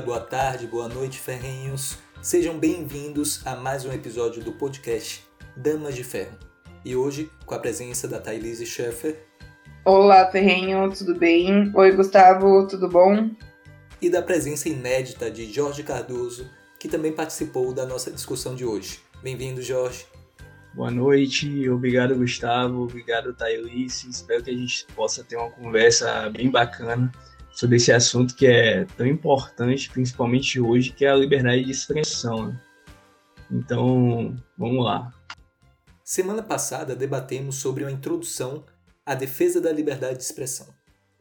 Dia, boa tarde, boa noite, ferrenhos. Sejam bem-vindos a mais um episódio do podcast Damas de Ferro. E hoje, com a presença da Thailise Schaeffer. Olá, ferrenho, tudo bem? Oi, Gustavo, tudo bom? E da presença inédita de Jorge Cardoso, que também participou da nossa discussão de hoje. Bem-vindo, Jorge. Boa noite, obrigado Gustavo, obrigado Thailise. Espero que a gente possa ter uma conversa bem bacana sobre esse assunto que é tão importante, principalmente hoje, que é a liberdade de expressão. Né? Então, vamos lá. Semana passada debatemos sobre uma introdução à defesa da liberdade de expressão.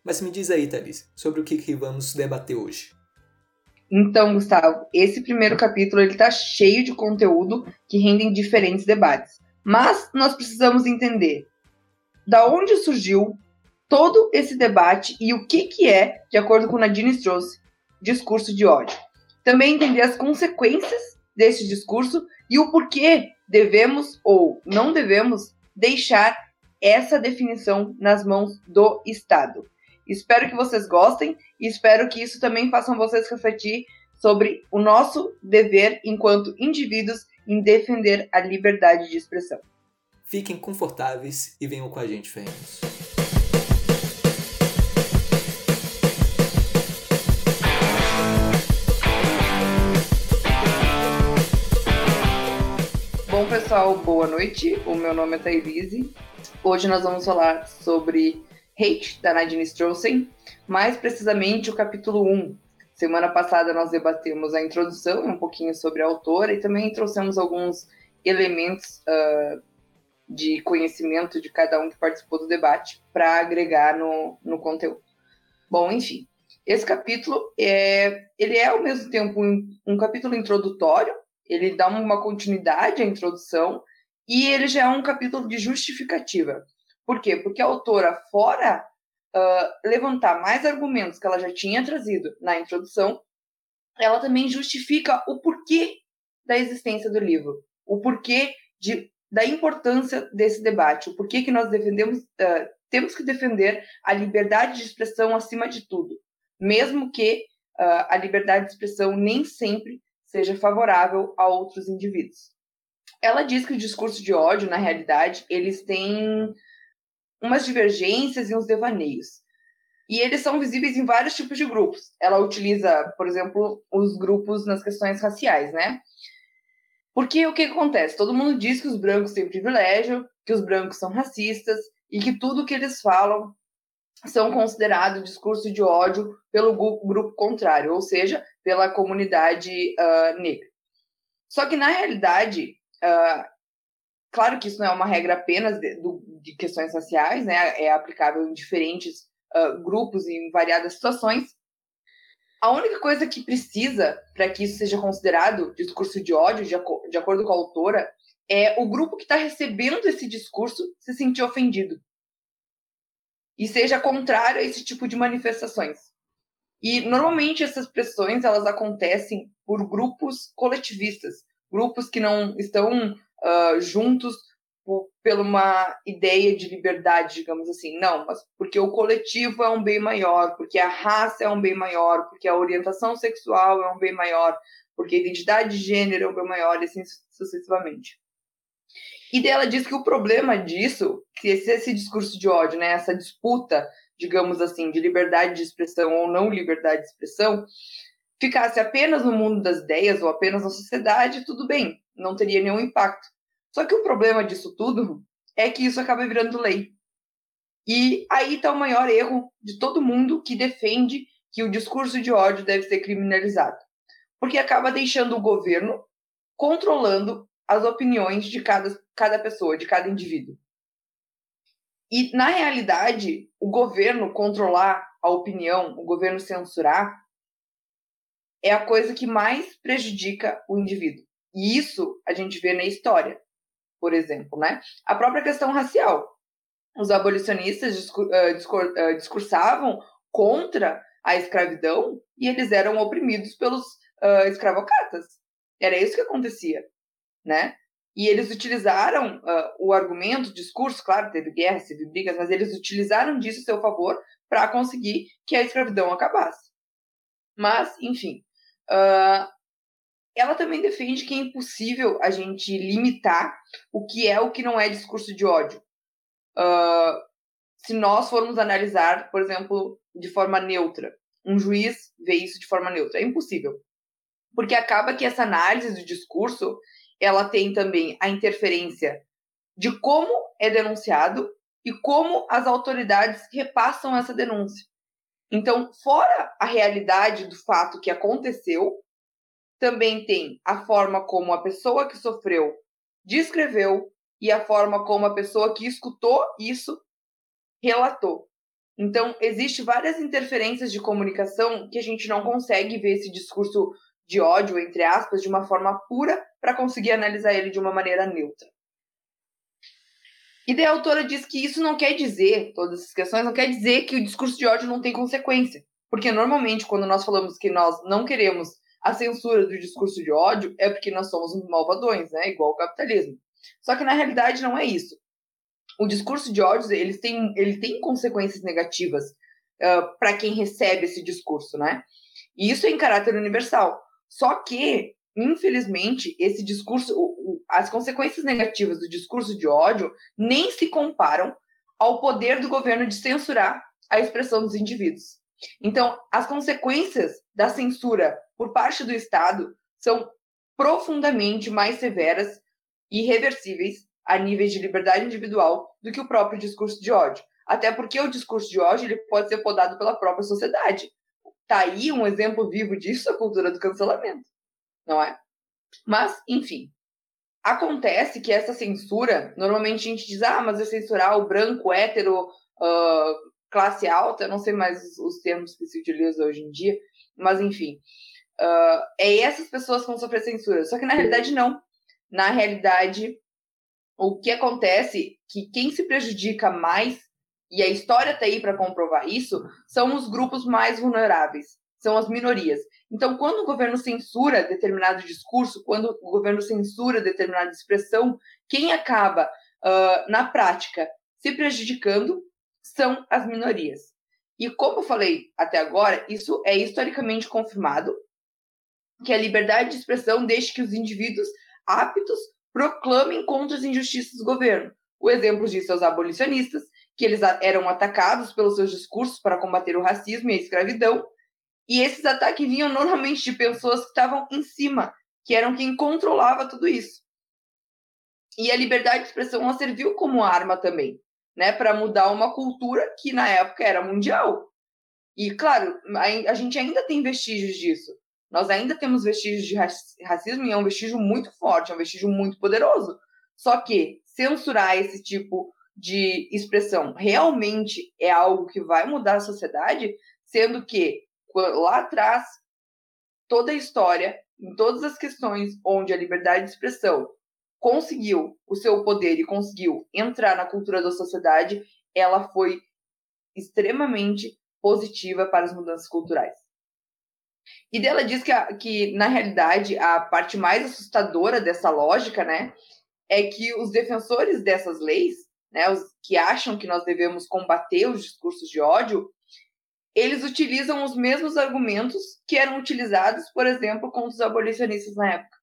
Mas me diz aí, Thaís, sobre o que, que vamos debater hoje. Então, Gustavo, esse primeiro capítulo ele está cheio de conteúdo que rendem diferentes debates. Mas nós precisamos entender da onde surgiu todo esse debate e o que, que é, de acordo com Nadine Strauss, discurso de ódio. Também entender as consequências desse discurso e o porquê devemos ou não devemos deixar essa definição nas mãos do Estado. Espero que vocês gostem e espero que isso também faça vocês refletir sobre o nosso dever enquanto indivíduos em defender a liberdade de expressão. Fiquem confortáveis e venham com a gente, Ferreiros. Bom, pessoal, boa noite. O meu nome é Thailise. Hoje nós vamos falar sobre Hate, da Nadine Strossen, mais precisamente o capítulo 1. Semana passada nós debatemos a introdução, um pouquinho sobre a autora, e também trouxemos alguns elementos uh, de conhecimento de cada um que participou do debate para agregar no, no conteúdo. Bom, enfim, esse capítulo é, ele é ao mesmo tempo um, um capítulo introdutório, ele dá uma continuidade à introdução, e ele já é um capítulo de justificativa. Por quê? Porque a autora, fora uh, levantar mais argumentos que ela já tinha trazido na introdução, ela também justifica o porquê da existência do livro, o porquê de, da importância desse debate, o porquê que nós defendemos, uh, temos que defender a liberdade de expressão acima de tudo, mesmo que uh, a liberdade de expressão nem sempre seja favorável a outros indivíduos. Ela diz que o discurso de ódio, na realidade, eles têm umas divergências e uns devaneios. E eles são visíveis em vários tipos de grupos. Ela utiliza, por exemplo, os grupos nas questões raciais, né? Porque o que acontece? Todo mundo diz que os brancos têm privilégio, que os brancos são racistas e que tudo que eles falam são considerados discurso de ódio pelo grupo contrário, ou seja, pela comunidade uh, negra. Só que, na realidade, uh, Claro que isso não é uma regra apenas de, de questões raciais, né? É aplicável em diferentes uh, grupos e em variadas situações. A única coisa que precisa para que isso seja considerado discurso de ódio, de, de acordo com a autora, é o grupo que está recebendo esse discurso se sentir ofendido e seja contrário a esse tipo de manifestações. E normalmente essas pressões elas acontecem por grupos coletivistas, grupos que não estão uh, juntos por, pela uma ideia de liberdade, digamos assim. Não, mas porque o coletivo é um bem maior, porque a raça é um bem maior, porque a orientação sexual é um bem maior, porque a identidade de gênero é um bem maior, e assim sucessivamente. E dela diz que o problema disso, que esse, esse discurso de ódio, né, essa disputa, digamos assim, de liberdade de expressão ou não liberdade de expressão, ficasse apenas no mundo das ideias ou apenas na sociedade, tudo bem não teria nenhum impacto. Só que o problema disso tudo é que isso acaba virando lei. E aí está o maior erro de todo mundo que defende que o discurso de ódio deve ser criminalizado. Porque acaba deixando o governo controlando as opiniões de cada, cada pessoa, de cada indivíduo. E, na realidade, o governo controlar a opinião, o governo censurar, é a coisa que mais prejudica o indivíduo. E isso a gente vê na história, por exemplo, né? A própria questão racial. Os abolicionistas discursavam contra a escravidão e eles eram oprimidos pelos uh, escravocatas. Era isso que acontecia, né? E eles utilizaram uh, o argumento, o discurso, claro, teve guerra, teve brigas, mas eles utilizaram disso a seu favor para conseguir que a escravidão acabasse. Mas, enfim. Uh, ela também defende que é impossível a gente limitar o que é o que não é discurso de ódio. Uh, se nós formos analisar, por exemplo, de forma neutra, um juiz vê isso de forma neutra. É impossível. Porque acaba que essa análise do discurso, ela tem também a interferência de como é denunciado e como as autoridades repassam essa denúncia. Então, fora a realidade do fato que aconteceu, também tem a forma como a pessoa que sofreu descreveu e a forma como a pessoa que escutou isso relatou. Então, existe várias interferências de comunicação que a gente não consegue ver esse discurso de ódio, entre aspas, de uma forma pura para conseguir analisar ele de uma maneira neutra. E daí a autora diz que isso não quer dizer, todas essas questões, não quer dizer que o discurso de ódio não tem consequência. Porque normalmente, quando nós falamos que nós não queremos a censura do discurso de ódio, é porque nós somos malvadões, né? Igual o capitalismo. Só que na realidade não é isso. O discurso de ódio ele tem, ele tem consequências negativas uh, para quem recebe esse discurso, né? E isso é em caráter universal. Só que infelizmente, esse discurso, as consequências negativas do discurso de ódio nem se comparam ao poder do governo de censurar a expressão dos indivíduos. Então, as consequências da censura por parte do Estado são profundamente mais severas e irreversíveis a níveis de liberdade individual do que o próprio discurso de ódio. Até porque o discurso de ódio ele pode ser podado pela própria sociedade. Tá aí um exemplo vivo disso, a cultura do cancelamento não é? Mas, enfim, acontece que essa censura, normalmente a gente diz, ah, mas é censurar o branco, hétero, uh, classe alta, não sei mais os, os, termos que se utilizam hoje em dia, mas enfim, uh, é essas pessoas que vão sofrer censura. Só que na realidade não. Na realidade, o que acontece que quem se prejudica mais, e a história está aí para comprovar isso, são os grupos mais vulneráveis, são as minorias. Então, quando o governo censura determinado discurso, quando o governo censura determinada expressão, quem acaba, uh, na prática, se prejudicando são as minorias. E como eu falei até agora, isso é historicamente confirmado, que a liberdade de expressão deixa que os indivíduos aptos proclamem contra as injustiças do governo. O exemplo disso é os abolicionistas, que eles eram atacados pelos seus discursos para combater o racismo e a escravidão, e esses ataques vinham normalmente de pessoas que estavam em cima, que eram quem controlava tudo isso. E a liberdade de expressão ela serviu como arma também, né, para mudar uma cultura que na época era mundial. E claro, a, gente ainda tem vestígios disso. Nós ainda temos vestígios de racismo e é um vestígio muito forte, é um vestígio muito poderoso. Só que censurar esse tipo de expressão realmente é algo que vai mudar a sociedade, sendo que lá atrás, toda a história, em todas as questões onde a liberdade de expressão conseguiu o seu poder e conseguiu entrar na cultura da sociedade, ela foi extremamente positiva para as mudanças culturais. E dela diz que, a, que, na realidade, a parte mais assustadora dessa lógica, né, é que os defensores dessas leis, né, os que acham que nós devemos combater os discursos de ódio, eles utilizam os mesmos argumentos que eram utilizados, por exemplo, contra os abolicionistas na época.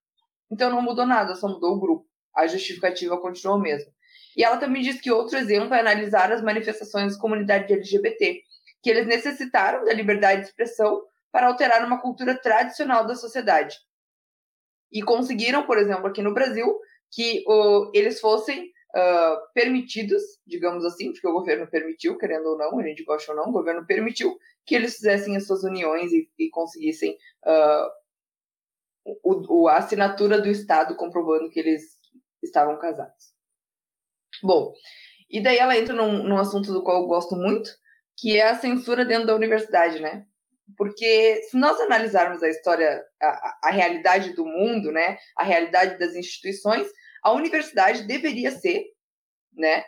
Então não mudou nada, só mudou o grupo. A justificativa continuou mesmo. E ela também diz que outro exemplo é analisar as manifestações da comunidade LGBT, que eles necessitaram da liberdade de expressão para alterar uma cultura tradicional da sociedade. E conseguiram, por exemplo, aqui no Brasil, que eles fossem uh, permitidos, digamos assim, porque o governo permitiu, querendo ou não, a gente gosta ou não, o governo permitiu que eles fizessem as suas uniões e, e conseguissem uh, o, o, a assinatura do Estado comprovando que eles estavam casados. Bom, e daí ela entra num, num assunto do qual eu gosto muito, que é a censura dentro da universidade, né? Porque se nós analisarmos a história, a, a realidade do mundo, né, a realidade das instituições, a universidade deveria ser, né,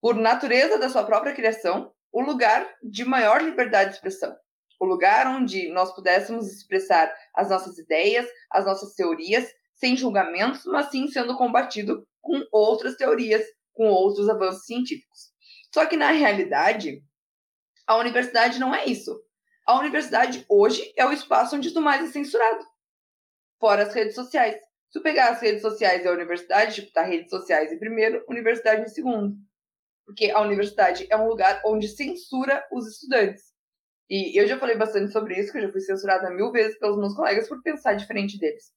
por natureza da sua própria criação, o lugar de maior liberdade de expressão. O lugar onde nós pudéssemos expressar as nossas ideias, as nossas teorias, sem julgamentos, mas sim sendo combatido com outras teorias, com outros avanços científicos. Só que na realidade, a universidade não é isso. A universidade hoje é o espaço onde tu mais é censurado. Fora as redes sociais. Se tu pegar as redes sociais e a universidade, tipo, tá redes sociais em primeiro, universidade em segundo. Porque a universidade é um lugar onde censura os estudantes. E eu já falei bastante sobre isso, que eu já fui censurada mil vezes pelos meus colegas por pensar diferente deles.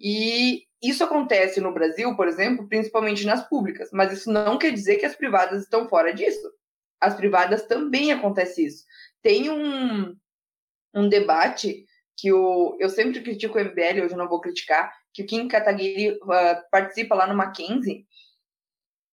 E isso acontece no Brasil, por exemplo, principalmente nas públicas, mas isso não quer dizer que as privadas estão fora disso. As privadas também acontece isso. Tem um, um debate que o, eu sempre critico o MBL, hoje eu não vou criticar, que o Kim Kataguiri uh, participa lá no Mackenzie,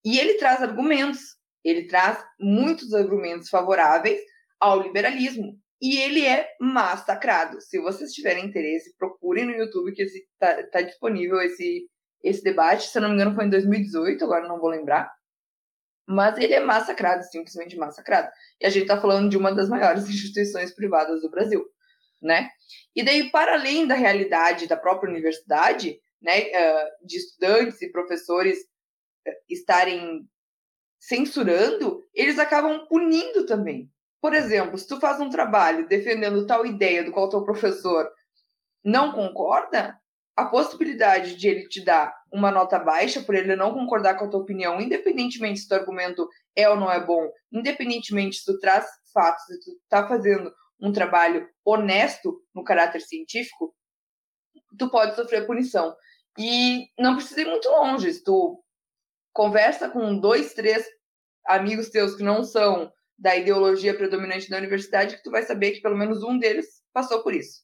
e ele traz argumentos, ele traz muitos argumentos favoráveis ao liberalismo. E ele é massacrado. Se vocês tiverem interesse, procurem no YouTube que está tá disponível esse, esse debate. Se eu não me engano, foi em 2018, agora não vou lembrar. Mas ele é massacrado, simplesmente massacrado. E a gente está falando de uma das maiores instituições privadas do Brasil, né? E daí, para além da realidade da própria universidade, né, de estudantes e professores estarem censurando, eles acabam punindo também. Por exemplo, se tu faz um trabalho defendendo tal ideia do qual teu professor não concorda, a possibilidade de ele te dar uma nota baixa por ele não concordar com a tua opinião, independentemente se o argumento é ou não é bom, independentemente se tu traz fatos, se tu tá fazendo um trabalho honesto no caráter científico, tu pode sofrer punição. E não precisa ir muito longe. Se tu conversa com dois, três amigos teus que não são da ideologia predominante da universidade, que tu vai saber que pelo menos um deles passou por isso.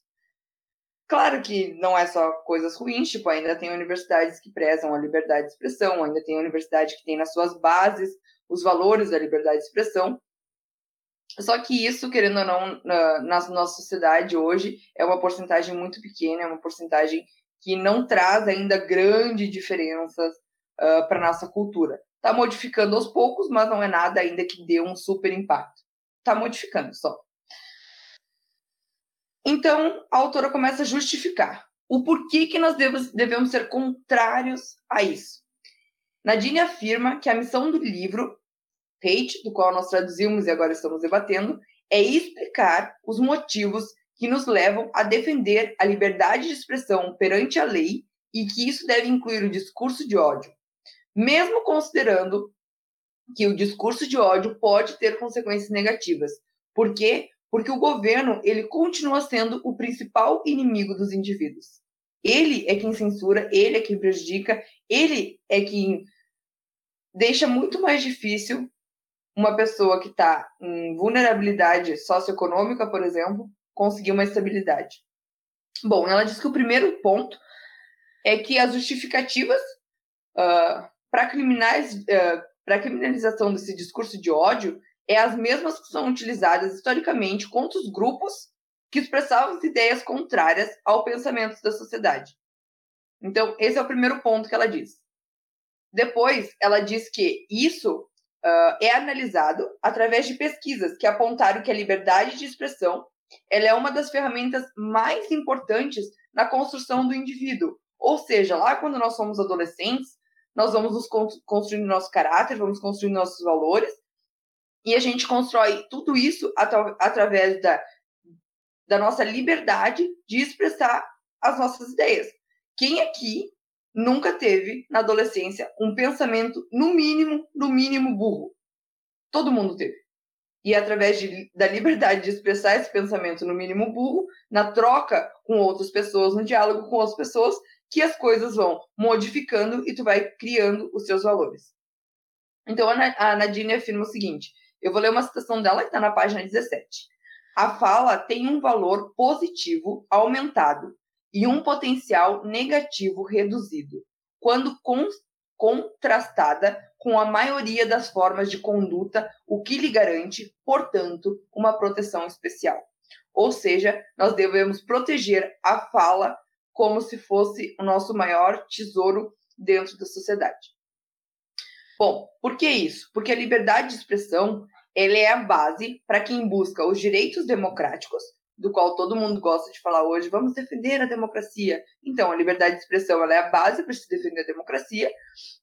Claro que não é só coisas ruins, tipo, ainda tem universidades que prezam a liberdade de expressão, ainda tem universidade que tem nas suas bases os valores da liberdade de expressão. Só que isso, querendo ou não, na, na nossa sociedade hoje, é uma porcentagem muito pequena, é uma porcentagem que não traz ainda grandes diferenças uh, para nossa cultura. Está modificando aos poucos, mas não é nada ainda que dê um super impacto. Está modificando só. Então, a autora começa a justificar o porquê que nós devemos, devemos ser contrários a isso. Nadine afirma que a missão do livro, Hate, do qual nós traduzimos e agora estamos debatendo, é explicar os motivos que nos levam a defender a liberdade de expressão perante a lei e que isso deve incluir o discurso de ódio, mesmo considerando que o discurso de ódio pode ter consequências negativas. Por quê? Porque o governo ele continua sendo o principal inimigo dos indivíduos. Ele é quem censura, ele é quem prejudica, ele é quem deixa muito mais difícil uma pessoa que está em vulnerabilidade socioeconômica, por exemplo, conseguir uma estabilidade. Bom, ela diz que o primeiro ponto é que as justificativas uh, para criminais, uh, para criminalização desse discurso de ódio é as mesmas que são utilizadas historicamente contra os grupos que expressavam as ideias contrárias ao pensamento da sociedade. Então, esse é o primeiro ponto que ela diz. Depois, ela diz que isso uh, é analisado através de pesquisas que apontaram que a liberdade de expressão ela é uma das ferramentas mais importantes na construção do indivíduo. Ou seja, lá quando nós somos adolescentes, nós vamos nos construindo nosso caráter, vamos construindo nossos valores, e a gente constrói tudo isso atra através da, da nossa liberdade de expressar as nossas ideias. Quem aqui nunca teve, na adolescência, um pensamento, no mínimo, no mínimo burro? Todo mundo teve e através de, da liberdade de expressar esse pensamento, no mínimo burro, na troca com outras pessoas, no diálogo com outras pessoas, que as coisas vão modificando e tu vai criando os seus valores. Então a Nadine afirma o seguinte: eu vou ler uma citação dela que está na página 17. A fala tem um valor positivo aumentado e um potencial negativo reduzido, quando contrastada com a maioria das formas de conduta, o que lhe garante, portanto, uma proteção especial. Ou seja, nós devemos proteger a fala como se fosse o nosso maior tesouro dentro da sociedade. Bom, por que isso? Porque a liberdade de expressão ela é a base para quem busca os direitos democráticos, do qual todo mundo gosta de falar hoje, vamos defender a democracia. Então, a liberdade de expressão é a base para se defender a democracia,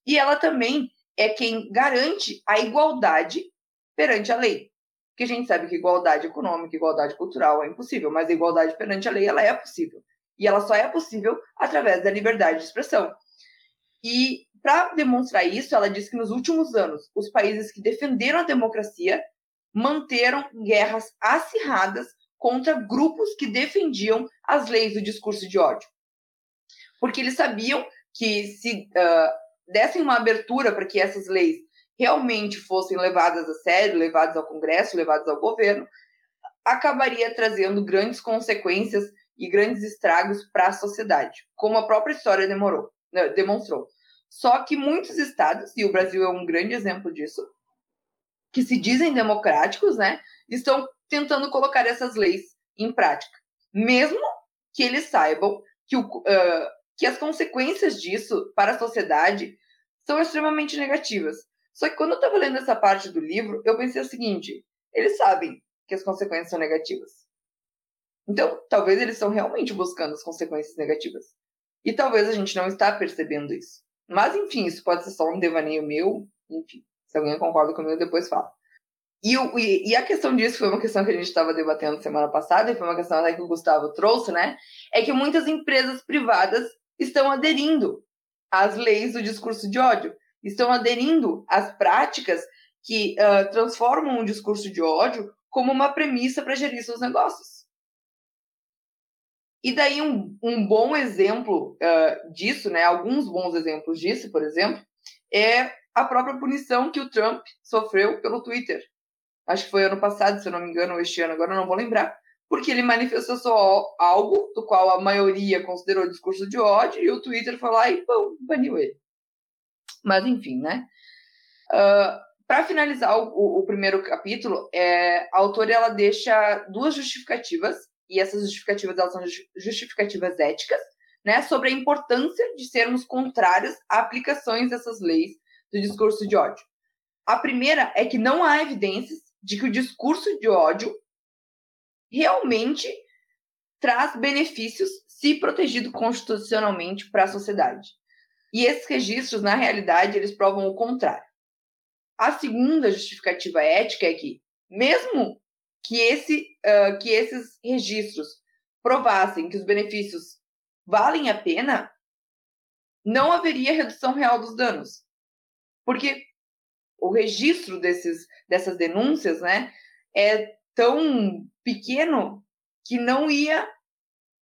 e ela também é quem garante a igualdade perante a lei. Porque a gente sabe que igualdade econômica, igualdade cultural é impossível, mas a igualdade perante a lei ela é possível. E ela só é possível através da liberdade de expressão. E para demonstrar isso, ela diz que nos últimos anos, os países que defenderam a democracia manteram guerras acirradas contra grupos que defendiam as leis do discurso de ódio. Porque eles sabiam que se uh, dessem uma abertura para que essas leis realmente fossem levadas a sério, levadas ao Congresso, levadas ao governo, acabaria trazendo grandes consequências e grandes estragos para a sociedade, como a própria história demorou, né, demonstrou. Só que muitos estados, e o Brasil é um grande exemplo disso, que se dizem democráticos, né, estão tentando colocar essas leis em prática, mesmo que eles saibam que, o, uh, que as consequências disso para a sociedade são extremamente negativas. Só que quando eu estava lendo essa parte do livro, eu pensei o seguinte: eles sabem que as consequências são negativas. Então, talvez eles estão realmente buscando as consequências negativas. E talvez a gente não está percebendo isso. Mas, enfim, isso pode ser só um devaneio meu. Enfim, se alguém concorda comigo, depois fala. E, e, a questão disso foi uma questão que a gente estava debatendo semana passada, e foi uma questão até que o Gustavo trouxe, né? É que muitas empresas privadas estão aderindo às leis do discurso de ódio, estão aderindo às práticas que uh, transformam o discurso de ódio como uma premissa para gerir seus negócios. E daí um, um bom exemplo uh, disso, né? Alguns bons exemplos disso, por exemplo, é a própria punição que o Trump sofreu pelo Twitter acho que foi ano passado, se eu não me engano, ou este ano, agora eu não vou lembrar, porque ele manifestou só algo do qual a maioria considerou discurso de ódio e o Twitter foi lá e pum, baniu ele. Mas enfim, né? Uh, ah, Para finalizar o, o, primeiro capítulo, é, a autora ela deixa duas justificativas, e essas justificativas elas são justificativas éticas, né, sobre a importância de sermos contrários a aplicações dessas leis do discurso de ódio. A primeira é que não há evidências de que o discurso de ódio realmente traz benefícios se protegido constitucionalmente para a sociedade. E esses registros, na realidade, eles provam o contrário. A segunda justificativa ética é que, mesmo que, esse, uh, que esses registros provassem que os benefícios valem a pena, não haveria redução real dos danos. Porque o registro desses, dessas denúncias, né, é tão pequeno que não ia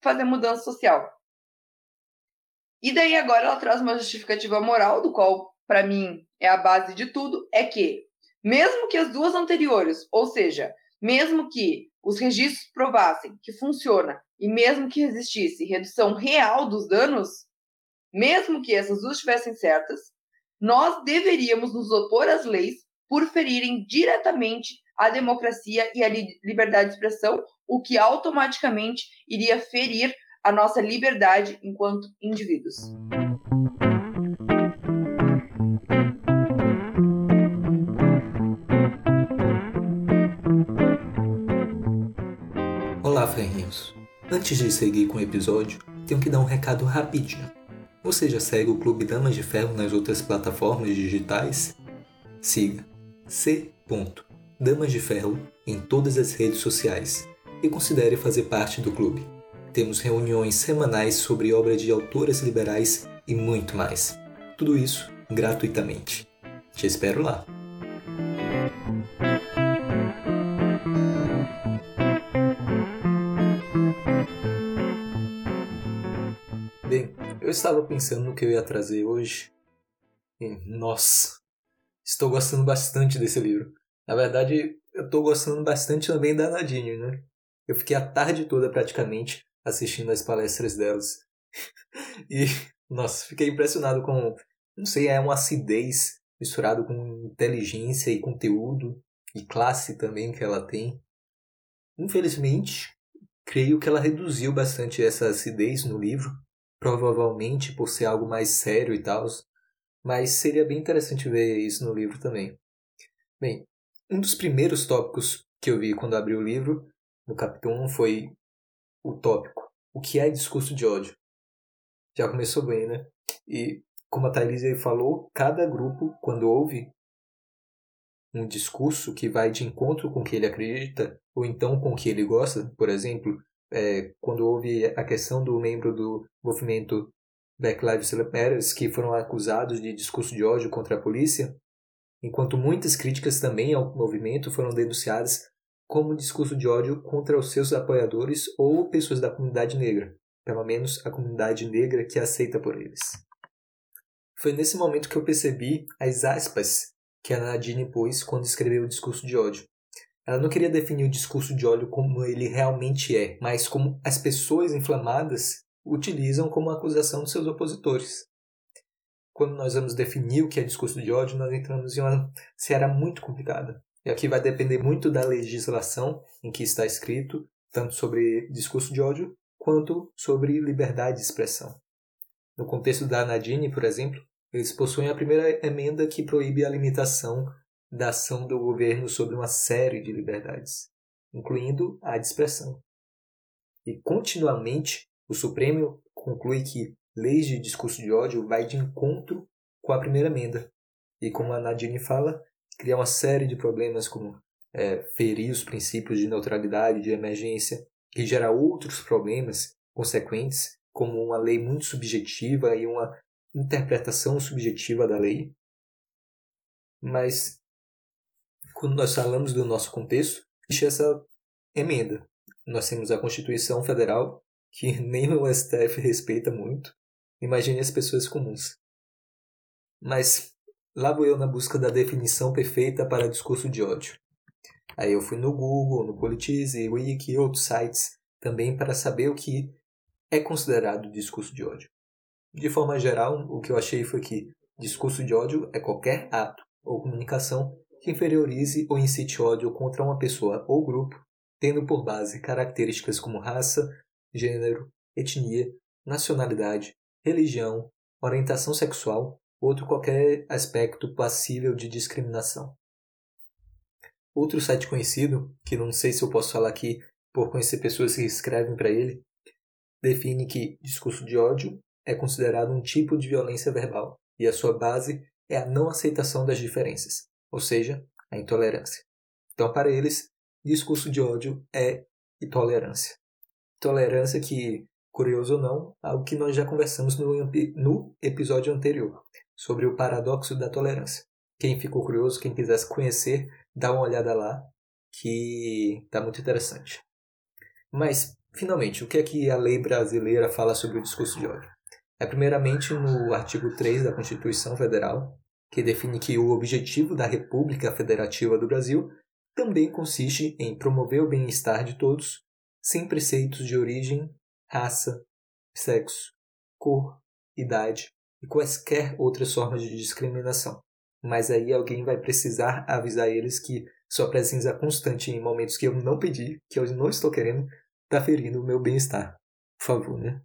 fazer mudança social. E daí agora ela traz uma justificativa moral, do qual, para mim, é a base de tudo, é que, mesmo que as duas anteriores, ou seja, mesmo que os registros provassem que funciona e mesmo que existisse redução real dos danos, mesmo que essas duas estivessem certas, nós deveríamos nos opor às leis por ferirem diretamente a democracia e a liberdade de expressão, o que automaticamente iria ferir a nossa liberdade enquanto indivíduos. Olá, ferrinhos. Antes de seguir com o episódio, tenho que dar um recado rapidinho. Você já segue o Clube Damas de Ferro nas outras plataformas digitais? Siga C. Damas de Ferro em todas as redes sociais e considere fazer parte do clube. Temos reuniões semanais sobre obras de autoras liberais e muito mais. Tudo isso gratuitamente. Te espero lá! Estava pensando no que eu ia trazer hoje. E, nossa, estou gostando bastante desse livro. Na verdade, eu estou gostando bastante também da Nadine, né? Eu fiquei a tarde toda praticamente assistindo as palestras delas. e, nossa, fiquei impressionado com, não sei, é uma acidez misturado com inteligência e conteúdo e classe também que ela tem. Infelizmente, creio que ela reduziu bastante essa acidez no livro provavelmente por ser algo mais sério e tal, mas seria bem interessante ver isso no livro também. Bem, um dos primeiros tópicos que eu vi quando abri o livro, no capítulo 1, foi o tópico: o que é discurso de ódio? Já começou bem, né? E, como a Thaís falou, cada grupo, quando ouve um discurso que vai de encontro com o que ele acredita, ou então com o que ele gosta, por exemplo, é, quando houve a questão do membro do movimento Black Lives Matter que foram acusados de discurso de ódio contra a polícia, enquanto muitas críticas também ao movimento foram denunciadas como discurso de ódio contra os seus apoiadores ou pessoas da comunidade negra, pelo menos a comunidade negra que aceita por eles. Foi nesse momento que eu percebi as aspas que a Nadine pôs quando escreveu o discurso de ódio. Ela não queria definir o discurso de ódio como ele realmente é, mas como as pessoas inflamadas utilizam como acusação de seus opositores. Quando nós vamos definir o que é discurso de ódio, nós entramos em uma seara muito complicada. E aqui vai depender muito da legislação em que está escrito, tanto sobre discurso de ódio quanto sobre liberdade de expressão. No contexto da Nadine, por exemplo, eles possuem a primeira emenda que proíbe a limitação da ação do governo sobre uma série de liberdades, incluindo a de expressão. E continuamente o Supremo conclui que leis de discurso de ódio vai de encontro com a primeira emenda. E como a Nadine fala, cria uma série de problemas como é, ferir os princípios de neutralidade, de emergência, que gera outros problemas consequentes, como uma lei muito subjetiva e uma interpretação subjetiva da lei. Mas quando nós falamos do nosso contexto, existe essa emenda. Nós temos a Constituição Federal, que nem o STF respeita muito. Imagine as pessoas comuns. Mas lá vou eu na busca da definição perfeita para discurso de ódio. Aí eu fui no Google, no Politize, Wiki e outros sites também para saber o que é considerado discurso de ódio. De forma geral, o que eu achei foi que discurso de ódio é qualquer ato ou comunicação que inferiorize ou incite ódio contra uma pessoa ou grupo, tendo por base características como raça, gênero, etnia, nacionalidade, religião, orientação sexual, outro qualquer aspecto passível de discriminação. Outro site conhecido, que não sei se eu posso falar aqui por conhecer pessoas que escrevem para ele, define que discurso de ódio é considerado um tipo de violência verbal e a sua base é a não aceitação das diferenças, ou seja, a intolerância. Então, para eles, discurso de ódio é intolerância. Tolerância que, curioso ou não, algo que nós já conversamos no, no episódio anterior, sobre o paradoxo da tolerância. Quem ficou curioso, quem quisesse conhecer, dá uma olhada lá, que está muito interessante. Mas, finalmente, o que é que a lei brasileira fala sobre o discurso de ódio? É primeiramente no artigo 3 da Constituição Federal, que define que o objetivo da República Federativa do Brasil também consiste em promover o bem-estar de todos, sem preceitos de origem, raça, sexo, cor, idade e quaisquer outras formas de discriminação. Mas aí alguém vai precisar avisar eles que sua presença constante em momentos que eu não pedi, que eu não estou querendo, está ferindo o meu bem-estar. Por favor, né?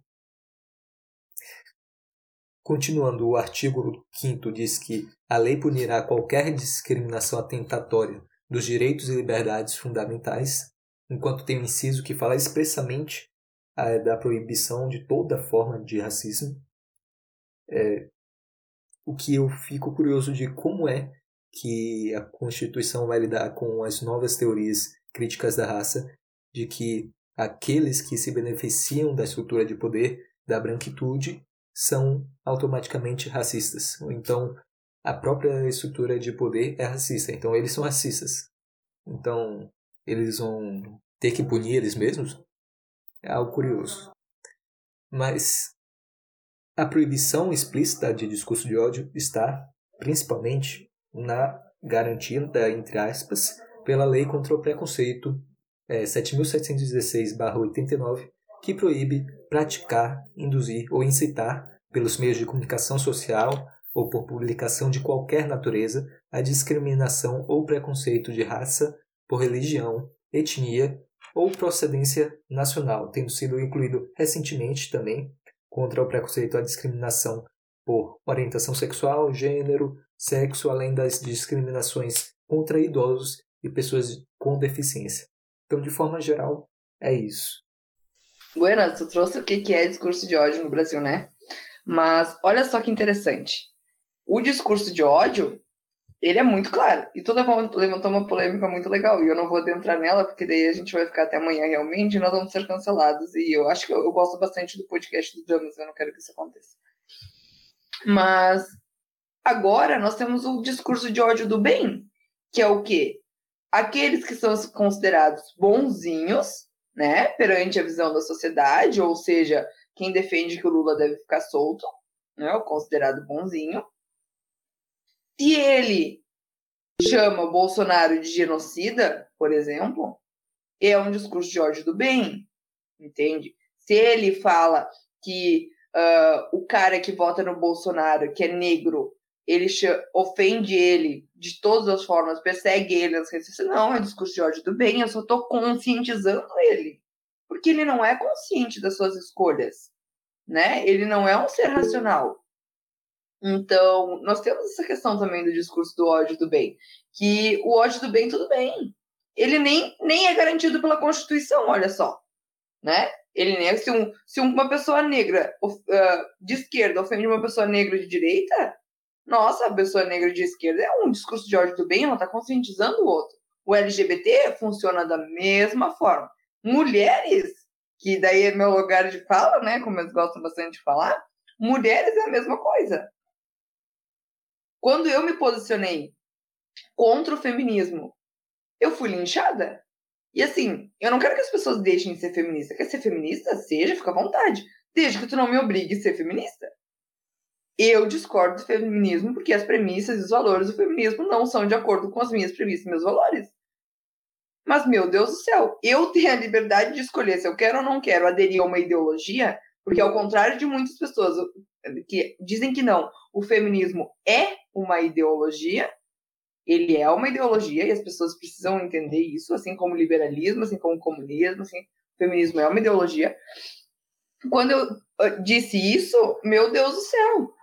Continuando, o artigo 5 diz que a lei punirá qualquer discriminação atentatória dos direitos e liberdades fundamentais, enquanto tem um inciso que fala expressamente a, da proibição de toda forma de racismo. É, o que eu fico curioso de como é que a Constituição vai lidar com as novas teorias críticas da raça, de que aqueles que se beneficiam da estrutura de poder da branquitude são automaticamente racistas. Ou então a própria estrutura de poder é racista, então eles são racistas. Então eles vão ter que punir eles mesmos? É algo curioso. Mas a proibição explícita de discurso de ódio está principalmente na garantida, entre aspas, pela Lei contra o Preconceito é, 7.716-89, que proíbe praticar, induzir ou incitar, pelos meios de comunicação social ou por publicação de qualquer natureza, a discriminação ou preconceito de raça, por religião, etnia ou procedência nacional, tendo sido incluído recentemente também contra o preconceito à discriminação por orientação sexual, gênero, sexo, além das discriminações contra idosos e pessoas com deficiência. Então, de forma geral, é isso. Bueno, tu trouxe o que é discurso de ódio no Brasil, né? Mas olha só que interessante. O discurso de ódio, ele é muito claro. E tu levantou uma polêmica muito legal. E eu não vou adentrar nela, porque daí a gente vai ficar até amanhã realmente e nós vamos ser cancelados. E eu acho que eu, eu gosto bastante do podcast do Damas, eu não quero que isso aconteça. Mas agora nós temos o discurso de ódio do bem, que é o quê? Aqueles que são considerados bonzinhos, né, perante a visão da sociedade, ou seja, quem defende que o Lula deve ficar solto, né, o considerado bonzinho. Se ele chama o Bolsonaro de genocida, por exemplo, é um discurso de ódio do bem, entende? Se ele fala que uh, o cara que vota no Bolsonaro, que é negro, ele ofende ele de todas as formas, persegue ele nas redes sociais, não, é discurso de ódio do bem, eu só estou conscientizando ele. Porque ele não é consciente das suas escolhas, né? Ele não é um ser racional. Então, nós temos essa questão também do discurso do ódio do bem, que o ódio do bem, tudo bem. Ele nem, nem é garantido pela Constituição, olha só, né? Ele nem é, se, um, se uma pessoa negra uh, de esquerda ofende uma pessoa negra de direita, nossa, a pessoa negra de esquerda é um discurso de ódio do bem, ela está conscientizando o outro. O LGBT funciona da mesma forma. Mulheres, que daí é meu lugar de fala, né? Como eu gosto bastante de falar, mulheres é a mesma coisa. Quando eu me posicionei contra o feminismo, eu fui linchada. E assim, eu não quero que as pessoas deixem de ser feminista. Quer ser feminista? Seja, fica à vontade. Desde que tu não me obrigue a ser feminista. Eu discordo do feminismo porque as premissas e os valores do feminismo não são de acordo com as minhas premissas e meus valores. Mas, meu Deus do céu, eu tenho a liberdade de escolher se eu quero ou não quero aderir a uma ideologia, porque ao contrário de muitas pessoas que dizem que não, o feminismo é uma ideologia, ele é uma ideologia e as pessoas precisam entender isso, assim como o liberalismo, assim como o comunismo, assim, o feminismo é uma ideologia. Quando eu disse isso, meu Deus do céu,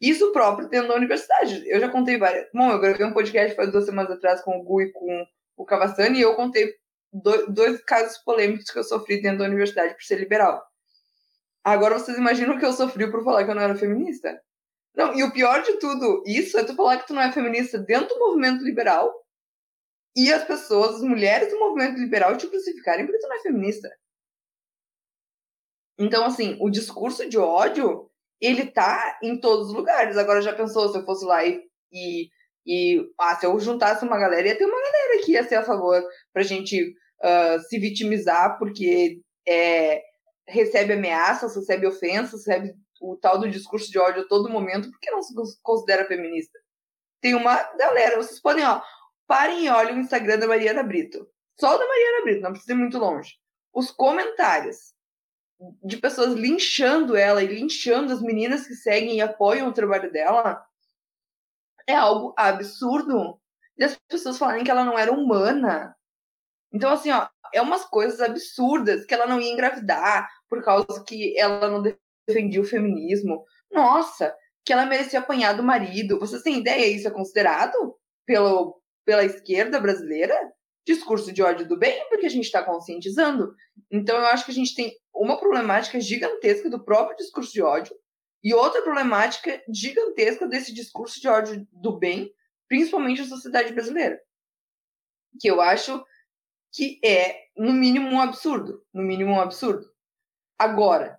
isso próprio dentro da universidade. Eu já contei várias. Bom, eu gravei um podcast faz duas semanas atrás com o Gu e com o Cavassani e eu contei dois, casos polêmicos que eu sofri dentro da universidade por ser liberal. Agora vocês imaginam que eu sofri por falar que eu não era feminista? Não, e o pior de tudo isso é tu falar que tu não é feminista dentro do movimento liberal e as pessoas, as mulheres do movimento liberal te crucificarem porque tu não é feminista. Então, assim, o discurso de ódio, ele tá em todos os lugares. Agora, já pensou se eu fosse lá e, e, e ah, se eu juntasse uma galera, ia ter uma galera que ia ser a favor pra gente uh, se vitimizar porque é, recebe ameaças, recebe ofensas, recebe o tal do discurso de ódio a todo momento, porque não se considera feminista. Tem uma galera, vocês podem, ó, parem e olhem o Instagram da Mariana Brito. Só da Mariana Brito, não precisa ir muito longe. Os comentários de pessoas linchando ela e linchando as meninas que seguem e apoiam o trabalho dela é algo absurdo. E as pessoas falarem que ela não era humana. Então, assim, ó, é umas coisas absurdas que ela não ia engravidar por causa que ela não defendia o feminismo. Nossa, que ela merecia apanhar do marido. Vocês têm ideia? Isso é considerado pelo, pela esquerda brasileira? Discurso de ódio do bem, porque a gente está conscientizando. Então, eu acho que a gente tem uma problemática gigantesca do próprio discurso de ódio e outra problemática gigantesca desse discurso de ódio do bem, principalmente na sociedade brasileira. Que eu acho que é, no mínimo, um absurdo. No mínimo, um absurdo. Agora,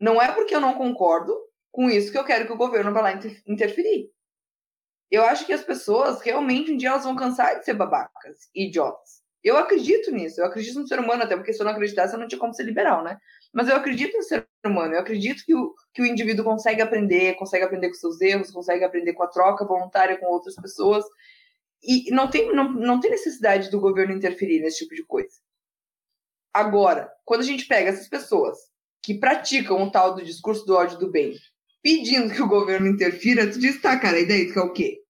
não é porque eu não concordo com isso que eu quero que o governo vá lá interferir. Eu acho que as pessoas realmente um dia elas vão cansar de ser babacas idiotas. Eu acredito nisso, eu acredito no ser humano, até porque se eu não acreditasse eu não tinha como ser liberal, né? Mas eu acredito no ser humano, eu acredito que o, que o indivíduo consegue aprender, consegue aprender com seus erros, consegue aprender com a troca voluntária com outras pessoas. E não tem, não, não tem necessidade do governo interferir nesse tipo de coisa. Agora, quando a gente pega essas pessoas que praticam o tal do discurso do ódio do bem, pedindo que o governo interfira, tu diz, tá, cara, e daí tu quer o quê?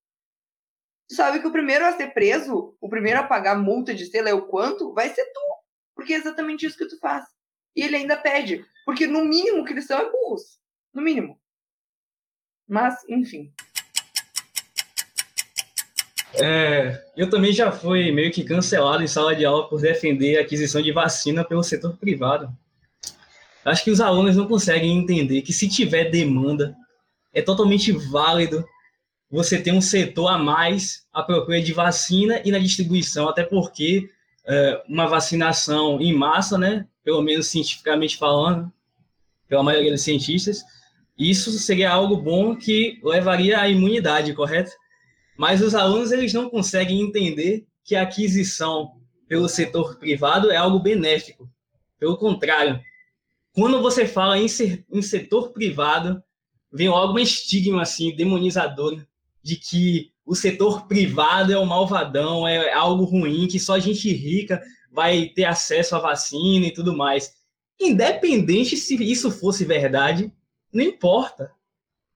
Tu sabe que o primeiro a ser preso, o primeiro a pagar multa de sei lá o quanto, vai ser tu. Porque é exatamente isso que tu faz. E ele ainda pede. Porque no mínimo que eles são é burros. No mínimo. Mas, enfim. É, eu também já fui meio que cancelado em sala de aula por defender a aquisição de vacina pelo setor privado. Acho que os alunos não conseguem entender que se tiver demanda, é totalmente válido você tem um setor a mais à procura de vacina e na distribuição, até porque é, uma vacinação em massa, né, pelo menos cientificamente falando, pela maioria dos cientistas, isso seria algo bom que levaria à imunidade, correto? Mas os alunos eles não conseguem entender que a aquisição pelo setor privado é algo benéfico. Pelo contrário, quando você fala em, ser, em setor privado, vem logo um estigma assim demonizador de que o setor privado é o malvadão, é algo ruim, que só gente rica vai ter acesso à vacina e tudo mais. Independente se isso fosse verdade, não importa.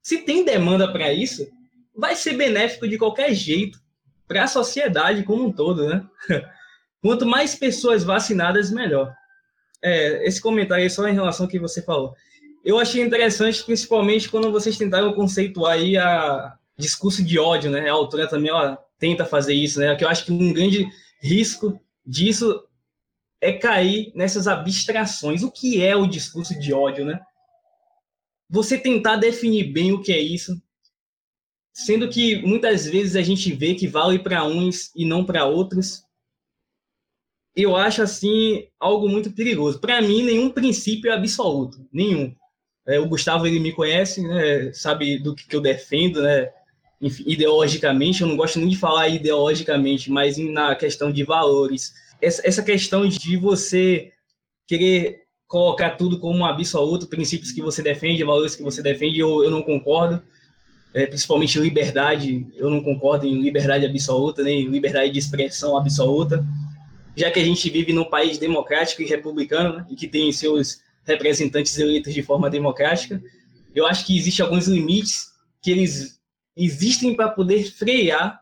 Se tem demanda para isso, vai ser benéfico de qualquer jeito para a sociedade como um todo, né? Quanto mais pessoas vacinadas, melhor. É, esse comentário aí só em relação ao que você falou. Eu achei interessante, principalmente quando vocês tentaram conceituar aí a discurso de ódio, né? A autora também tenta fazer isso, né? Que eu acho que um grande risco disso é cair nessas abstrações. O que é o discurso de ódio, né? Você tentar definir bem o que é isso, sendo que muitas vezes a gente vê que vale para uns e não para outros eu acho assim algo muito perigoso. Para mim, nenhum princípio é absoluto, nenhum. É, o Gustavo ele me conhece, né, sabe do que, que eu defendo, né, enfim, ideologicamente. Eu não gosto nem de falar ideologicamente, mas na questão de valores. Essa, essa questão de você querer colocar tudo como um absoluto, princípios que você defende, valores que você defende, eu, eu não concordo. É, principalmente liberdade, eu não concordo em liberdade absoluta, nem liberdade de expressão absoluta já que a gente vive num país democrático e republicano, né, e que tem seus representantes eleitos de forma democrática, eu acho que existem alguns limites que eles existem para poder frear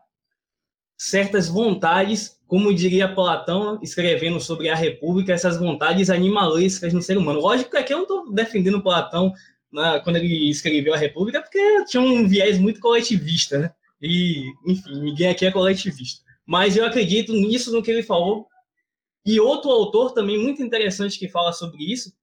certas vontades, como diria Platão, escrevendo sobre a República, essas vontades animalescas no ser humano. Lógico que aqui eu não estou defendendo Platão né, quando ele escreveu a República, porque tinha um viés muito coletivista, né? E, enfim, ninguém aqui é coletivista. Mas eu acredito nisso, no que ele falou, e outro autor também muito interessante que fala sobre isso,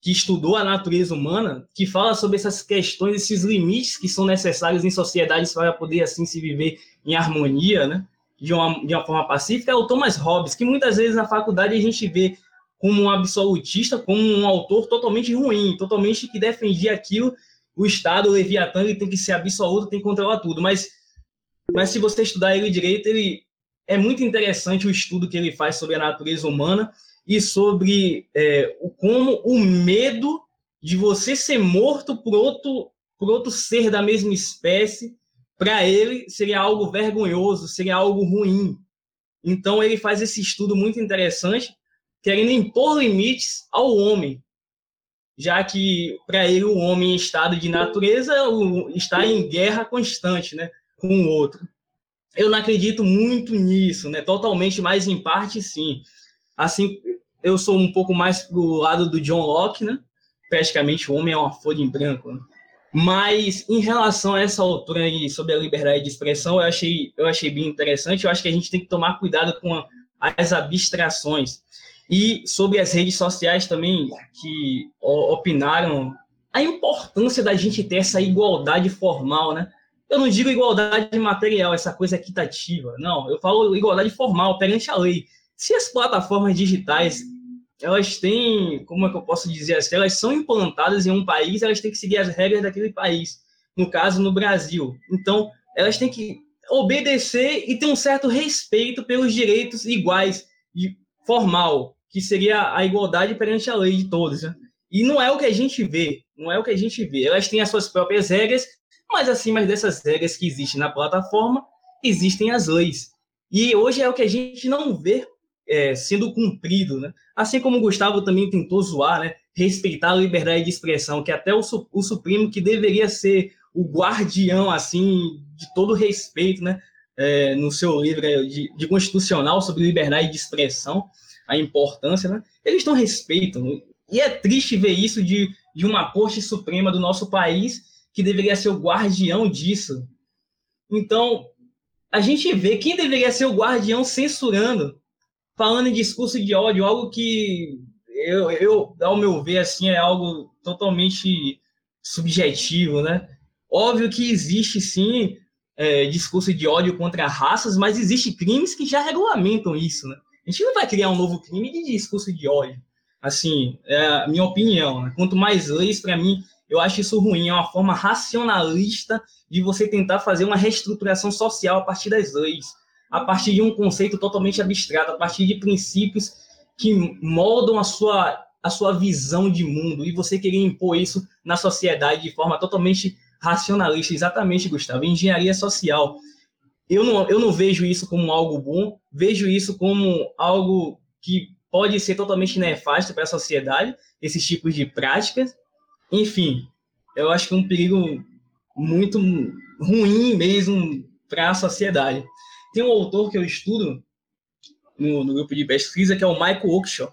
que estudou a natureza humana, que fala sobre essas questões, esses limites que são necessários em sociedades para poder assim se viver em harmonia, né? De uma, de uma forma pacífica, é o Thomas Hobbes, que muitas vezes na faculdade a gente vê como um absolutista, como um autor totalmente ruim, totalmente que defendia aquilo, o Estado, o Leviatã, ele tem que ser absoluto, tem que controlar tudo, mas, mas se você estudar ele direito, ele é muito interessante o estudo que ele faz sobre a natureza humana e sobre é, como o medo de você ser morto por outro, por outro ser da mesma espécie, para ele seria algo vergonhoso, seria algo ruim. Então ele faz esse estudo muito interessante, querendo impor limites ao homem, já que para ele o homem em estado de natureza está em guerra constante, né, com o outro eu não acredito muito nisso, né? Totalmente, mas em parte sim. Assim, eu sou um pouco mais pro lado do John Locke, né? Praticamente o homem é uma folha em branco. Né? Mas em relação a essa altura aí sobre a liberdade de expressão, eu achei, eu achei bem interessante. Eu acho que a gente tem que tomar cuidado com as abstrações. E sobre as redes sociais também, que opinaram a importância da gente ter essa igualdade formal, né? Eu não digo igualdade material, essa coisa equitativa. Não, eu falo igualdade formal, perante a lei. Se as plataformas digitais, elas têm, como é que eu posso dizer assim, elas são implantadas em um país, elas têm que seguir as regras daquele país. No caso, no Brasil. Então, elas têm que obedecer e ter um certo respeito pelos direitos iguais, de, formal, que seria a igualdade perante a lei de todos. Né? E não é o que a gente vê, não é o que a gente vê. Elas têm as suas próprias regras mas acima dessas regras que existem na plataforma, existem as leis. E hoje é o que a gente não vê é, sendo cumprido, né? Assim como o Gustavo também tentou zoar, né? Respeitar a liberdade de expressão, que até o, o Supremo, que deveria ser o guardião, assim, de todo respeito, né? É, no seu livro de, de, constitucional sobre liberdade de expressão, a importância, né? Eles não respeitam. E é triste ver isso de, de uma Corte Suprema do nosso país que deveria ser o guardião disso. Então, a gente vê quem deveria ser o guardião censurando, falando em discurso de ódio, algo que eu, eu ao meu ver, assim, é algo totalmente subjetivo, né? Óbvio que existe sim é, discurso de ódio contra raças, mas existem crimes que já regulamentam isso, né? A gente não vai criar um novo crime de discurso de ódio. Assim, é a minha opinião. Né? Quanto mais leis, para mim, eu acho isso ruim. É uma forma racionalista de você tentar fazer uma reestruturação social a partir das leis, a partir de um conceito totalmente abstrato, a partir de princípios que moldam a sua, a sua visão de mundo e você querer impor isso na sociedade de forma totalmente racionalista. Exatamente, Gustavo. Engenharia social. Eu não, eu não vejo isso como algo bom, vejo isso como algo que pode ser totalmente nefasto para a sociedade, esses tipos de práticas. Enfim, eu acho que é um perigo muito ruim mesmo para a sociedade. Tem um autor que eu estudo no, no, grupo de pesquisa que é o Michael Oakeshott.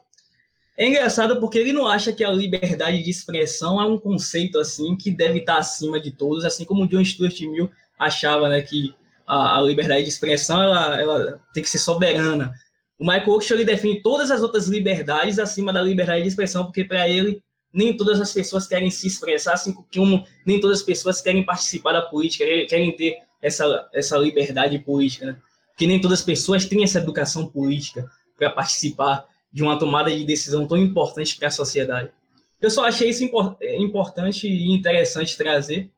É engraçado porque ele não acha que a liberdade de expressão é um conceito assim que deve estar acima de todos, assim como John Stuart Mill achava, né, que a, a liberdade de expressão ela, ela, tem que ser soberana. O Michael Oakeshott ele define todas as outras liberdades acima da liberdade de expressão, porque para ele nem todas as pessoas querem se expressar, assim como nem todas as pessoas querem participar da política, querem ter essa, essa liberdade política, né? Porque nem todas as pessoas têm essa educação política para participar de uma tomada de decisão tão importante para a sociedade. Eu só achei isso importante e interessante trazer.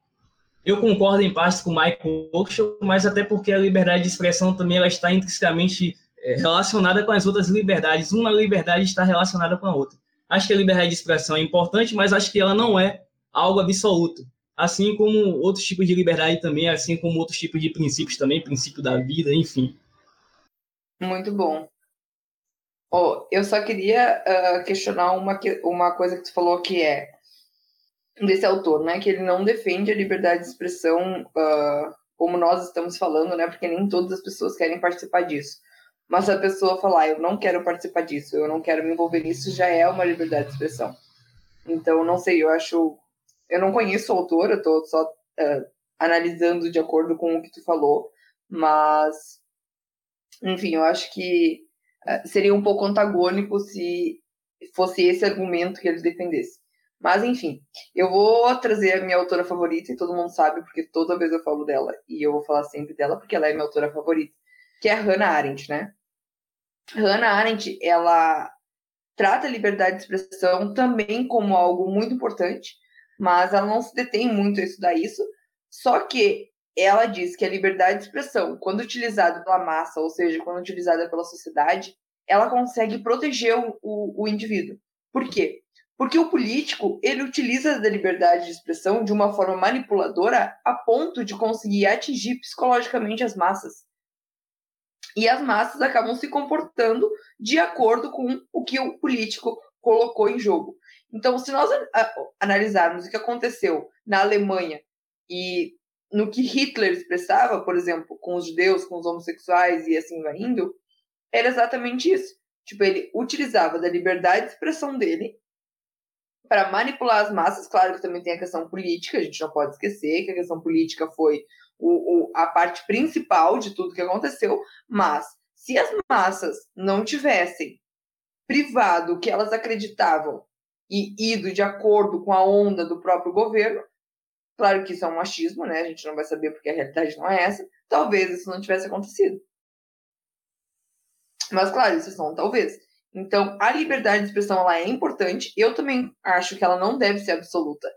Eu concordo em parte com o Michael Oakeshott, mas até porque a liberdade de expressão também ela está intrinsecamente é, relacionada com as outras liberdades. Uma liberdade está relacionada com a outra. Acho que a liberdade de expressão é importante, mas acho que ela não é algo absoluto. Assim como outros tipos de liberdade também, assim como outros tipos de princípios também, princípio da vida, enfim. Muito bom. Oh, eu só queria uh, questionar uma, uma coisa que tu falou que é desse autor, né? Que ele não defende a liberdade de expressão uh, como nós estamos falando, né? Porque nem todas as pessoas querem participar disso. Mas a pessoa falar, eu não quero participar disso, eu não quero me envolver nisso, já é uma liberdade de expressão. Então, não sei, eu acho. Eu não conheço o autor, eu tô só uh, analisando de acordo com o que tu falou, mas. Enfim, eu acho que uh, seria um pouco antagônico se fosse esse argumento que ele defendesse. Mas, enfim, eu vou trazer a minha autora favorita, e todo mundo sabe, porque toda vez eu falo dela, e eu vou falar sempre dela, porque ela é minha autora favorita que é a Hannah Arendt, né? Hannah Arendt, ela trata a liberdade de expressão também como algo muito importante, mas ela não se detém muito a estudar isso, só que ela diz que a liberdade de expressão, quando utilizada pela massa, ou seja, quando utilizada pela sociedade, ela consegue proteger o, o, o indivíduo. Por quê? Porque o político, ele utiliza da liberdade de expressão de uma forma manipuladora a ponto de conseguir atingir psicologicamente as massas e as massas acabam se comportando de acordo com o que o político colocou em jogo. Então, se nós analisarmos o que aconteceu na Alemanha e no que Hitler expressava, por exemplo, com os judeus, com os homossexuais e assim vai indo, era exatamente isso. Tipo, ele utilizava da liberdade de expressão dele para manipular as massas. Claro que também tem a questão política, a gente não pode esquecer que a questão política foi o, o, a parte principal de tudo que aconteceu, mas se as massas não tivessem privado o que elas acreditavam e ido de acordo com a onda do próprio governo, claro que isso é um machismo, né? A gente não vai saber porque a realidade não é essa, talvez isso não tivesse acontecido. Mas claro, isso um talvez. Então, a liberdade de expressão ela é importante. Eu também acho que ela não deve ser absoluta.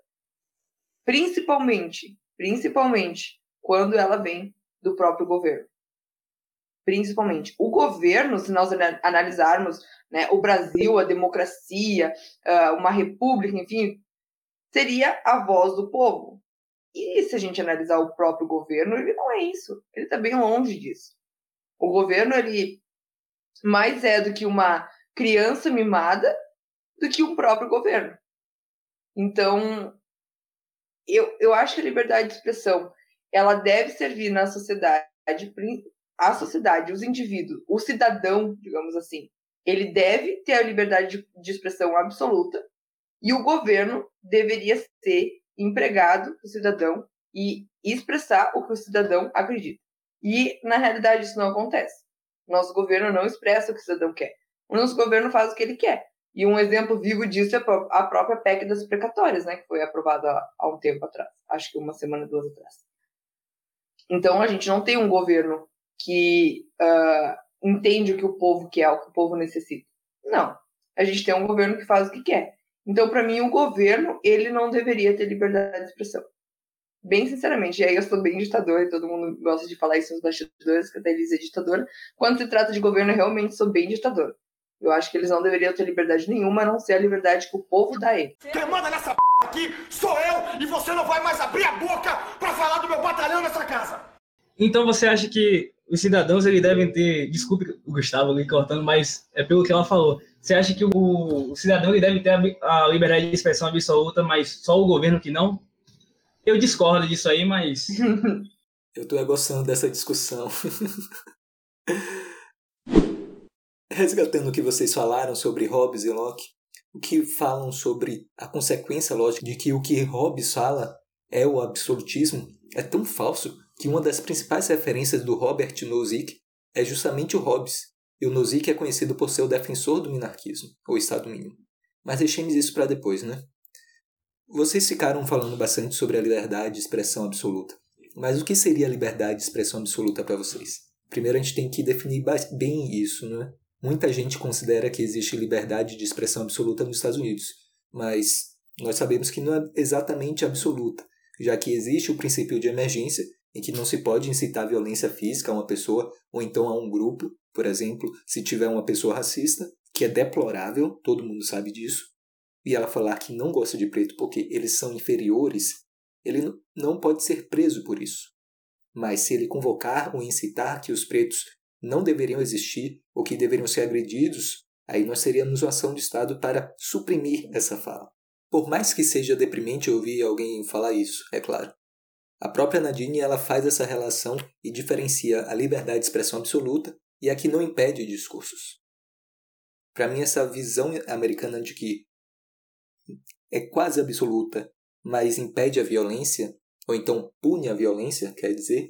Principalmente, principalmente quando ela vem do próprio governo. Principalmente. O governo, se nós analisarmos né, o Brasil, a democracia, ah, uma república, enfim, seria a voz do povo. E se a gente analisar o próprio governo, ele não é isso. Ele está bem longe disso. O governo, ele mais é do que uma criança mimada do que o próprio governo. Então, eu, eu acho que a liberdade de expressão ela deve servir na sociedade, a sociedade, os indivíduos, o cidadão, digamos assim, ele deve ter a liberdade de, de expressão absoluta e o governo deveria ser empregado do cidadão e expressar o que o cidadão acredita. E, na realidade, isso não acontece. Nosso governo não expressa o que o cidadão quer. O nosso governo faz o que ele quer. E um exemplo vivo disso é a própria PEC das precatórias, né, que foi aprovada há um tempo atrás. Acho que uma semana, duas atrás. Então a gente não tem um governo que uh, entende o que o povo quer, o que o povo necessita. Não. A gente tem um governo que faz o que quer. Então, para mim, o governo, ele não deveria ter liberdade de expressão. Bem sinceramente, e aí eu sou bem ditador, e todo mundo gosta de falar isso nos bastidores, que até eles é ditadora. Quando se trata de governo, eu realmente sou bem ditador. Eu acho que eles não deveriam ter liberdade nenhuma, a não ser a liberdade que o povo dá a ele. Quem manda nessa p aqui sou eu, e você não vai mais abrir a boca para falar do meu batalhão nessa casa. Então você acha que os cidadãos eles devem ter, desculpe o Gustavo ali cortando, mas é pelo que ela falou. Você acha que o, o cidadão ele deve ter a, a, liberdade de expressão absoluta, mas só o governo que não? Eu discordo disso aí, mas. Eu tô gostando dessa discussão. Resgatando o que vocês falaram sobre Hobbes e Locke, o que falam sobre a consequência lógica de que o que Hobbes fala é o absolutismo é tão falso que uma das principais referências do Robert Nozick é justamente o Hobbes, e o Nozick é conhecido por ser o defensor do minarquismo, ou Estado mínimo. Mas deixemos isso para depois, né? Vocês ficaram falando bastante sobre a liberdade de expressão absoluta. Mas o que seria a liberdade de expressão absoluta para vocês? Primeiro a gente tem que definir bem isso, né? Muita gente considera que existe liberdade de expressão absoluta nos Estados Unidos, mas nós sabemos que não é exatamente absoluta, já que existe o princípio de emergência em que não se pode incitar violência física a uma pessoa ou então a um grupo, por exemplo, se tiver uma pessoa racista, que é deplorável, todo mundo sabe disso, e ela falar que não gosta de preto porque eles são inferiores, ele não pode ser preso por isso. Mas se ele convocar ou incitar que os pretos não deveriam existir ou que deveriam ser agredidos, aí nós teríamos uma ação de Estado para suprimir essa fala. Por mais que seja deprimente ouvir alguém falar isso, é claro. A própria Nadine ela faz essa relação e diferencia a liberdade de expressão absoluta e a que não impede discursos. Para mim, essa visão americana de que é quase absoluta, mas impede a violência, ou então pune a violência, quer dizer,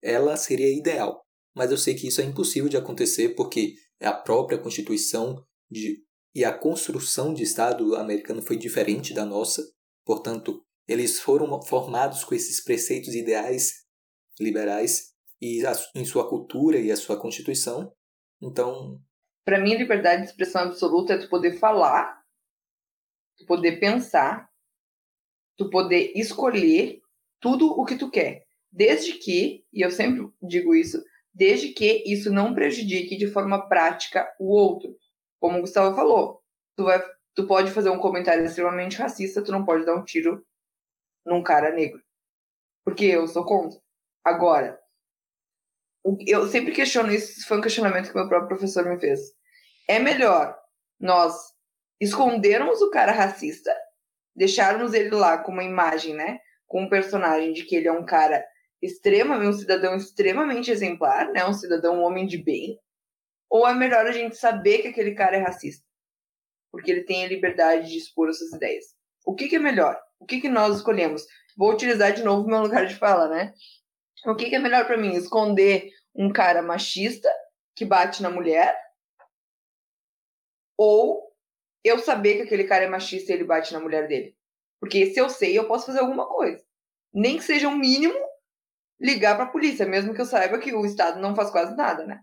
ela seria ideal. Mas eu sei que isso é impossível de acontecer porque a própria Constituição de, e a construção de Estado americano foi diferente da nossa, portanto, eles foram formados com esses preceitos ideais liberais e a, em sua cultura e a sua constituição. Então, para mim, liberdade de expressão absoluta é tu poder falar, tu poder pensar, tu poder escolher tudo o que tu quer, desde que, e eu sempre digo isso, desde que isso não prejudique de forma prática o outro. Como o Gustavo falou, tu vai tu pode fazer um comentário extremamente racista, tu não pode dar um tiro num cara negro. Porque eu sou contra. Agora, eu sempre questiono isso, foi um questionamento que meu próprio professor me fez. É melhor nós escondermos o cara racista, deixarmos ele lá com uma imagem, né? Com um personagem de que ele é um cara extremamente, um cidadão extremamente exemplar, né? Um cidadão um homem de bem. Ou é melhor a gente saber que aquele cara é racista? Porque ele tem a liberdade de expor as suas ideias. O que, que é melhor? O que, que nós escolhemos? Vou utilizar de novo meu lugar de fala, né? O que, que é melhor para mim? Esconder um cara machista que bate na mulher? Ou eu saber que aquele cara é machista e ele bate na mulher dele? Porque se eu sei, eu posso fazer alguma coisa. Nem que seja o um mínimo ligar para a polícia, mesmo que eu saiba que o Estado não faz quase nada, né?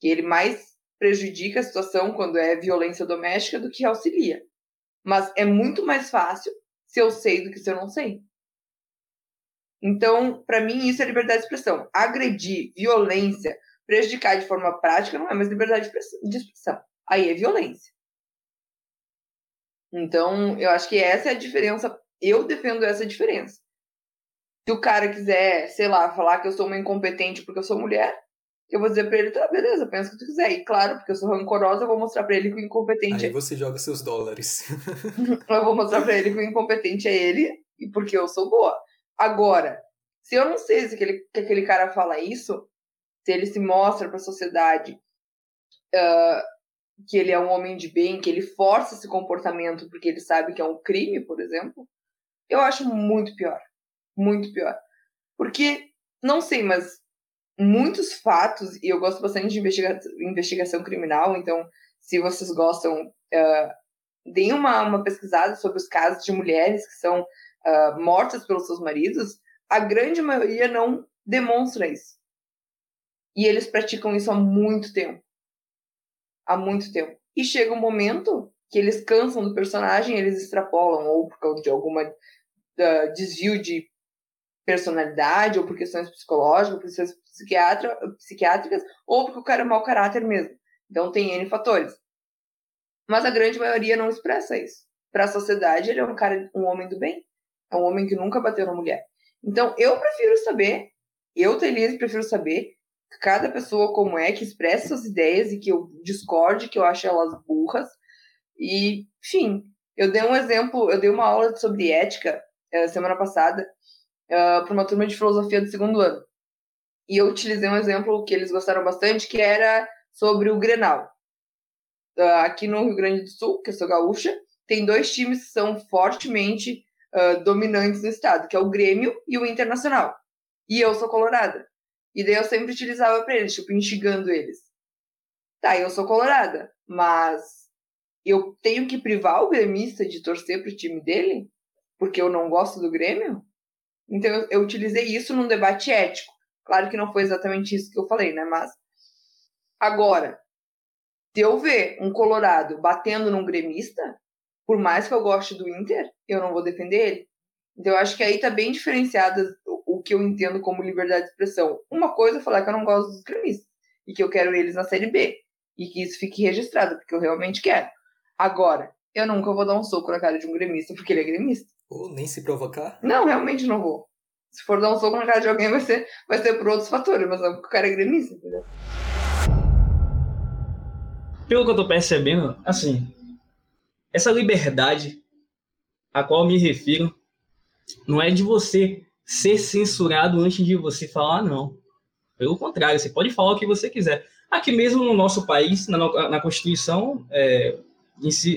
Que ele mais prejudica a situação quando é violência doméstica do que auxilia. Mas é muito mais fácil se eu sei do que se eu não sei. Então, para mim, isso é liberdade de expressão. Agredir, violência, prejudicar de forma prática não é mais liberdade de expressão. Aí é violência. Então, eu acho que essa é a diferença. Eu defendo essa diferença. Se o cara quiser, sei lá, falar que eu sou uma incompetente porque eu sou mulher, eu vou dizer pra ele, tá, beleza, pensa o que tu quiser. E claro, porque eu sou rancorosa, eu vou mostrar pra ele que o incompetente Aí é. você joga seus dólares. eu vou mostrar pra ele que o incompetente é ele, e porque eu sou boa. Agora, se eu não sei se aquele, que aquele cara fala isso, se ele se mostra pra sociedade uh, que ele é um homem de bem, que ele força esse comportamento porque ele sabe que é um crime, por exemplo, eu acho muito pior. Muito pior. Porque, não sei, mas muitos fatos, e eu gosto bastante de investiga investigação criminal, então, se vocês gostam, uh, deem uma, uma pesquisada sobre os casos de mulheres que são uh, mortas pelos seus maridos. A grande maioria não demonstra isso. E eles praticam isso há muito tempo. Há muito tempo. E chega um momento que eles cansam do personagem, eles extrapolam, ou por causa de alguma uh, desvio de personalidade, ou por questões psicológicas, por questões psiquiátricas, ou porque o cara é mau caráter mesmo. Então tem N fatores. Mas a grande maioria não expressa isso. Para a sociedade, ele é um cara, um homem do bem. É um homem que nunca bateu na mulher. Então eu prefiro saber, eu, Thailise, prefiro saber cada pessoa como é, que expressa suas ideias e que eu discorde, que eu acho elas burras. E, enfim, eu dei um exemplo, eu dei uma aula sobre ética uh, semana passada uh, para uma turma de filosofia do segundo ano. E eu utilizei um exemplo que eles gostaram bastante, que era sobre o Grenal. Uh, aqui no Rio Grande do Sul, que eu sou gaúcha, tem dois times que são fortemente uh, dominantes no estado, que é o Grêmio e o Internacional. E eu sou colorada. E daí eu sempre utilizava para eles, tipo, instigando eles. Tá, eu sou colorada, mas eu tenho que privar o gremista de torcer pro time dele? Porque eu não gosto do Grêmio? Então eu, utilizei isso num debate ético. Claro que não foi exatamente isso que eu falei, né? Mas agora, se eu ver um colorado batendo num gremista, por mais que eu goste do Inter, eu não vou defender ele. Então eu acho que aí tá bem diferenciada o que eu entendo como liberdade de expressão. Uma coisa é falar que eu não gosto dos gremistas e que eu quero eles na série B e que isso fique registrado, porque eu realmente quero. Agora, eu nunca vou dar um soco na cara de um gremista porque ele é gremista. Ou nem se provocar? Não, realmente não vou. Se for dar um soco na cara de alguém, vai ser, vai ser por outros fatores, mas não porque o cara é gremista, entendeu? Pelo que eu tô percebendo, assim, essa liberdade a qual eu me refiro não é de você ser censurado antes de você falar, não. Pelo contrário, você pode falar o que você quiser. Aqui mesmo no nosso país, na, na Constituição, é,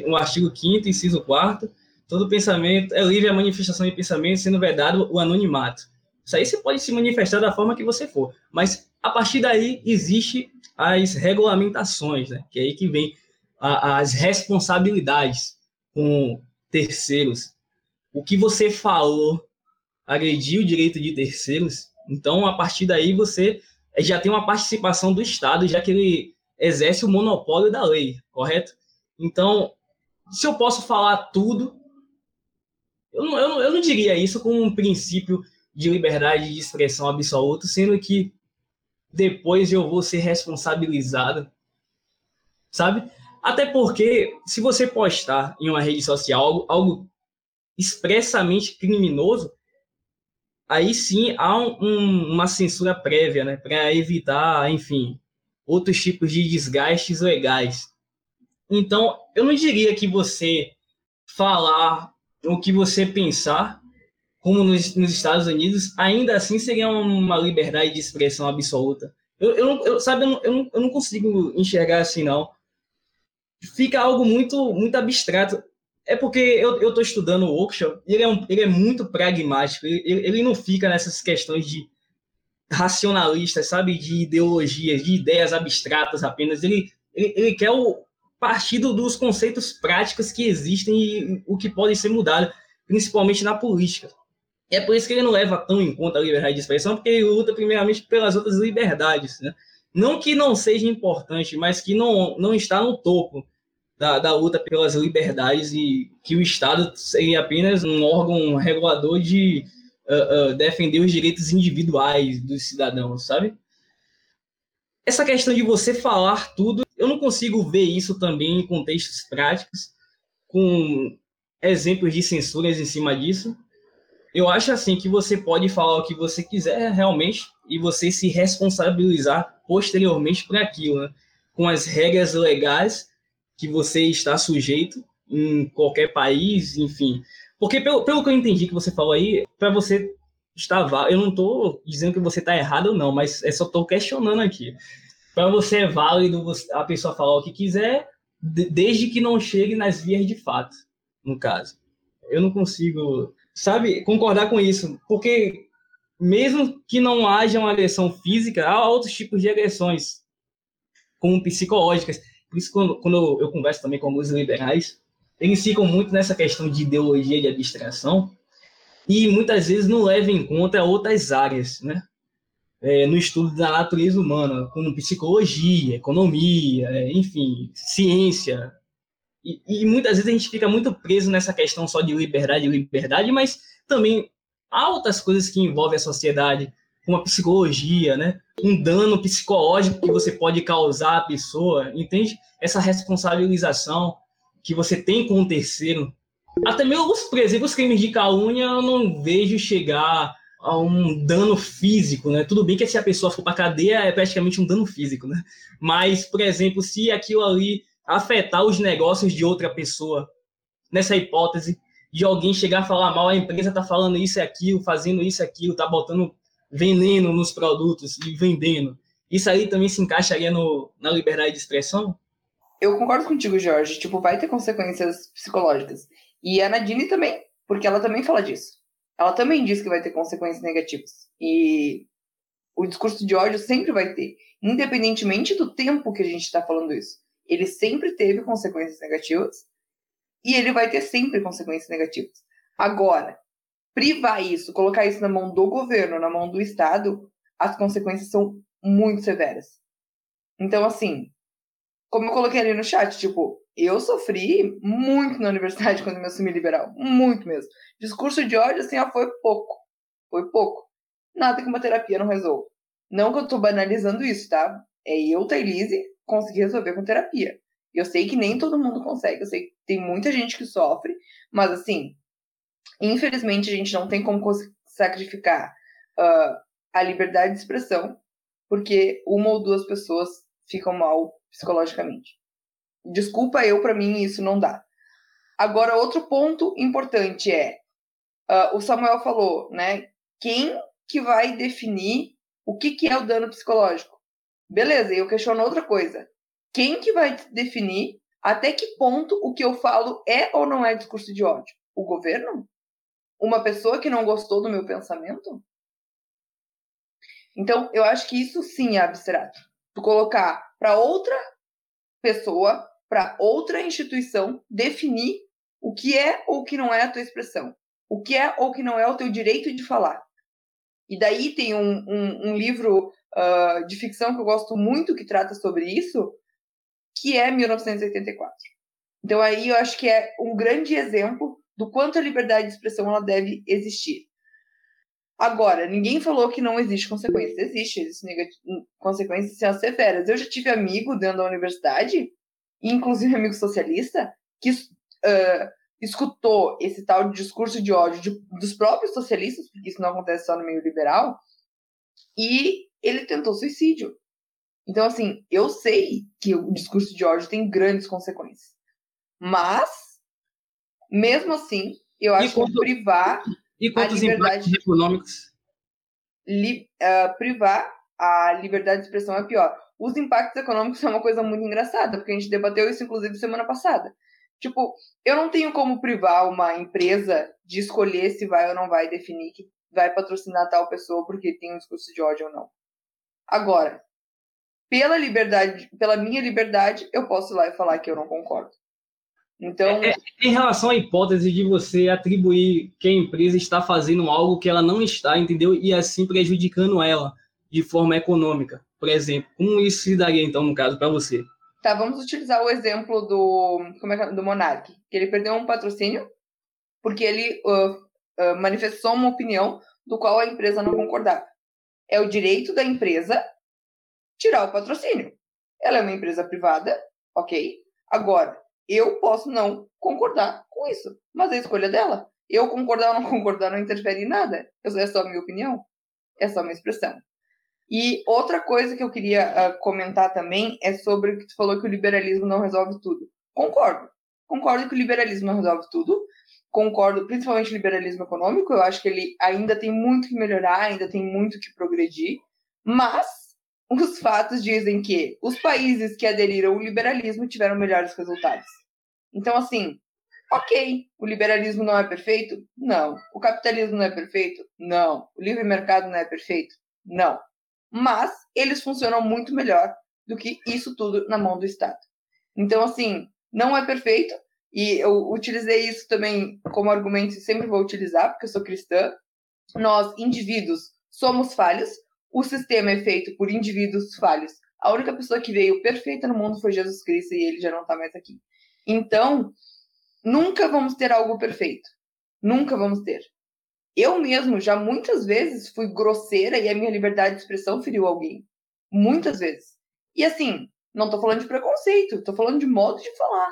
no artigo 5 inciso 4 todo pensamento é livre a manifestação de pensamento, sendo vedado o anonimato. Isso aí você pode se manifestar da forma que você for, mas a partir daí existe as regulamentações, né? Que é aí que vem a, as responsabilidades com terceiros. O que você falou agrediu o direito de terceiros, então a partir daí você já tem uma participação do Estado, já que ele exerce o monopólio da lei, correto? Então, se eu posso falar tudo, eu não, eu não, eu não diria isso como um princípio de liberdade de expressão absoluto, sendo que depois eu vou ser responsabilizado, sabe? Até porque, se você postar em uma rede social algo, algo expressamente criminoso, aí sim há um, uma censura prévia, né? Para evitar, enfim, outros tipos de desgastes legais. Então, eu não diria que você falar o que você pensar, como nos, nos Estados Unidos, ainda assim seria uma liberdade de expressão absoluta. Eu, eu, eu sabe, eu não, eu, não, eu não consigo enxergar assim, não. Fica algo muito, muito abstrato. É porque eu, tô estudando o workshop e ele é, um, ele é muito pragmático. Ele, ele não fica nessas questões de racionalistas, sabe? De ideologias, de ideias abstratas apenas. Ele, ele, ele quer o, partido dos conceitos práticos que existem e o que pode ser mudado, principalmente na política. E é por isso que ele não leva tão em conta a liberdade de expressão, porque ele luta primeiramente pelas outras liberdades. Né? Não que não seja importante, mas que não, não está no topo da, da luta pelas liberdades e que o Estado seria apenas um órgão regulador de uh, uh, defender os direitos individuais dos cidadãos, sabe? Essa questão de você falar tudo eu não consigo ver isso também em contextos práticos, com exemplos de censuras em cima disso. Eu acho assim que você pode falar o que você quiser realmente e você se responsabilizar posteriormente por aquilo, né? com as regras legais que você está sujeito em qualquer país, enfim. Porque pelo, pelo que eu entendi que você falou aí, para você estar eu não estou dizendo que você está errado ou não, mas é só estou questionando aqui para você é válido a pessoa falar o que quiser, desde que não chegue nas vias de fato, no caso. Eu não consigo, sabe, concordar com isso, porque mesmo que não haja uma agressão física, há outros tipos de agressões, como psicológicas. Por isso, quando, quando eu converso também com alguns liberais, eles ficam muito nessa questão de ideologia de abstração e muitas vezes não levam em conta outras áreas, né? é, no estudo da natureza humana, como psicologia, economia, é, enfim, ciência. E, e, muitas vezes a gente fica muito preso nessa questão só de liberdade liberdade, mas também há outras coisas que envolvem a sociedade, como a psicologia, né? um dano psicológico que você pode causar à pessoa, entende? Essa responsabilização que você tem com o terceiro. Até mesmo, por exemplo, os crimes de calúnia, eu não vejo chegar a um dano físico, né? Tudo bem que se a pessoa for para cadeia é praticamente um dano físico, né? Mas, por exemplo, se aquilo ali afetar os negócios de outra pessoa, nessa hipótese de alguém chegar a falar mal, a empresa tá falando isso e aquilo, fazendo isso e aquilo, tá botando veneno nos produtos e vendendo. Isso aí também se encaixaria no, na liberdade de expressão? Eu concordo contigo, Jorge. Tipo, vai ter consequências psicológicas. E a Nadine também, porque ela também fala disso. Ela também diz que vai ter consequências negativas. E o discurso de ódio sempre vai ter, independentemente do tempo que a gente está falando isso. Ele sempre teve consequências negativas e ele vai ter sempre consequências negativas. Agora, privar isso, colocar isso na mão do governo, na mão do Estado, as consequências são muito severas. Então, assim, como eu coloquei ali no chat, tipo, eu sofri muito na universidade quando me assumi liberal. Muito mesmo. Discurso de ódio, assim, ó, foi pouco. Foi pouco. Nada que uma terapia não resolva. Não que eu tô banalizando isso, tá? É eu, Thailise, conseguir resolver com terapia. Eu sei que nem todo mundo consegue. Eu sei que tem muita gente que sofre. Mas, assim, infelizmente, a gente não tem como sacrificar uh, a liberdade de expressão porque uma ou duas pessoas ficam mal psicologicamente. Desculpa eu, para mim isso não dá. Agora, outro ponto importante é, uh, o Samuel falou, né? Quem que vai definir o que, que é o dano psicológico? Beleza, eu questiono outra coisa. Quem que vai definir até que ponto o que eu falo é ou não é discurso de ódio? O governo? Uma pessoa que não gostou do meu pensamento? Então, eu acho que isso sim é abstrato. Tu colocar para outra pessoa, para outra instituição, definir o que é ou que não é a tua expressão. O que é ou que não é o teu direito de falar. E daí tem um, um, um livro uh, de ficção que eu gosto muito que trata sobre isso, que é 1984. Então aí eu acho que é um grande exemplo do quanto a liberdade de expressão ela deve existir. Agora, ninguém falou que não existe consequência. Existe, existem consequências severas. Eu já tive amigo dentro da universidade, inclusive amigo socialista, que uh, escutou esse tal de discurso de ódio de, dos próprios socialistas, porque isso não acontece só no meio liberal, e ele tentou suicídio. Então, assim, eu sei que o discurso de ódio tem grandes consequências. Mas, mesmo assim, eu acho que privar e quantos impactos econômicos? Li, uh, privar a liberdade de expressão é pior. Os impactos econômicos é uma coisa muito engraçada, porque a gente debateu isso, inclusive, semana passada. Tipo, eu não tenho como privar uma empresa de escolher se vai ou não vai definir que vai patrocinar tal pessoa porque tem um discurso de ódio ou não. Agora, pela liberdade, pela minha liberdade, eu posso ir lá e falar que eu não concordo. Então, é, é, em relação à hipótese de você atribuir que a empresa está fazendo algo que ela não está, entendeu? E assim prejudicando ela de forma econômica, por exemplo, como isso se daria então no caso para você? Tá, vamos utilizar o exemplo do como é, é do Monark, que ele perdeu um patrocínio porque ele uh, uh, manifestou uma opinião do qual a empresa não concordava. É o direito da empresa tirar o patrocínio. Ela é uma empresa privada, ok? Agora, eu posso não concordar com isso, mas é a escolha dela. Eu concordar ou não concordar não interfere em nada. É só a minha opinião. É só a minha expressão. E outra coisa que eu queria uh, comentar também é sobre o que tu falou que o liberalismo não resolve tudo. Concordo. Concordo que o liberalismo não resolve tudo. Concordo, principalmente o liberalismo econômico. Eu acho que ele ainda tem muito que melhorar, ainda tem muito que progredir. Mas os fatos dizem que os países que aderiram ao liberalismo tiveram melhores resultados. Então, assim, ok, o liberalismo não é perfeito? Não. O capitalismo não é perfeito? Não. O livre mercado não é perfeito? Não. Mas eles funcionam muito melhor do que isso tudo na mão do Estado. Então, assim, não é perfeito, e eu utilizei isso também como argumento e sempre vou utilizar, porque eu sou cristã. Nós, indivíduos, somos falhos, o sistema é feito por indivíduos falhos. A única pessoa que veio perfeita no mundo foi Jesus Cristo e ele já não está mais aqui. Então, nunca vamos ter algo perfeito. Nunca vamos ter. Eu mesmo já muitas vezes fui grosseira e a minha liberdade de expressão feriu alguém. Muitas vezes. E assim, não tô falando de preconceito, tô falando de modo de falar.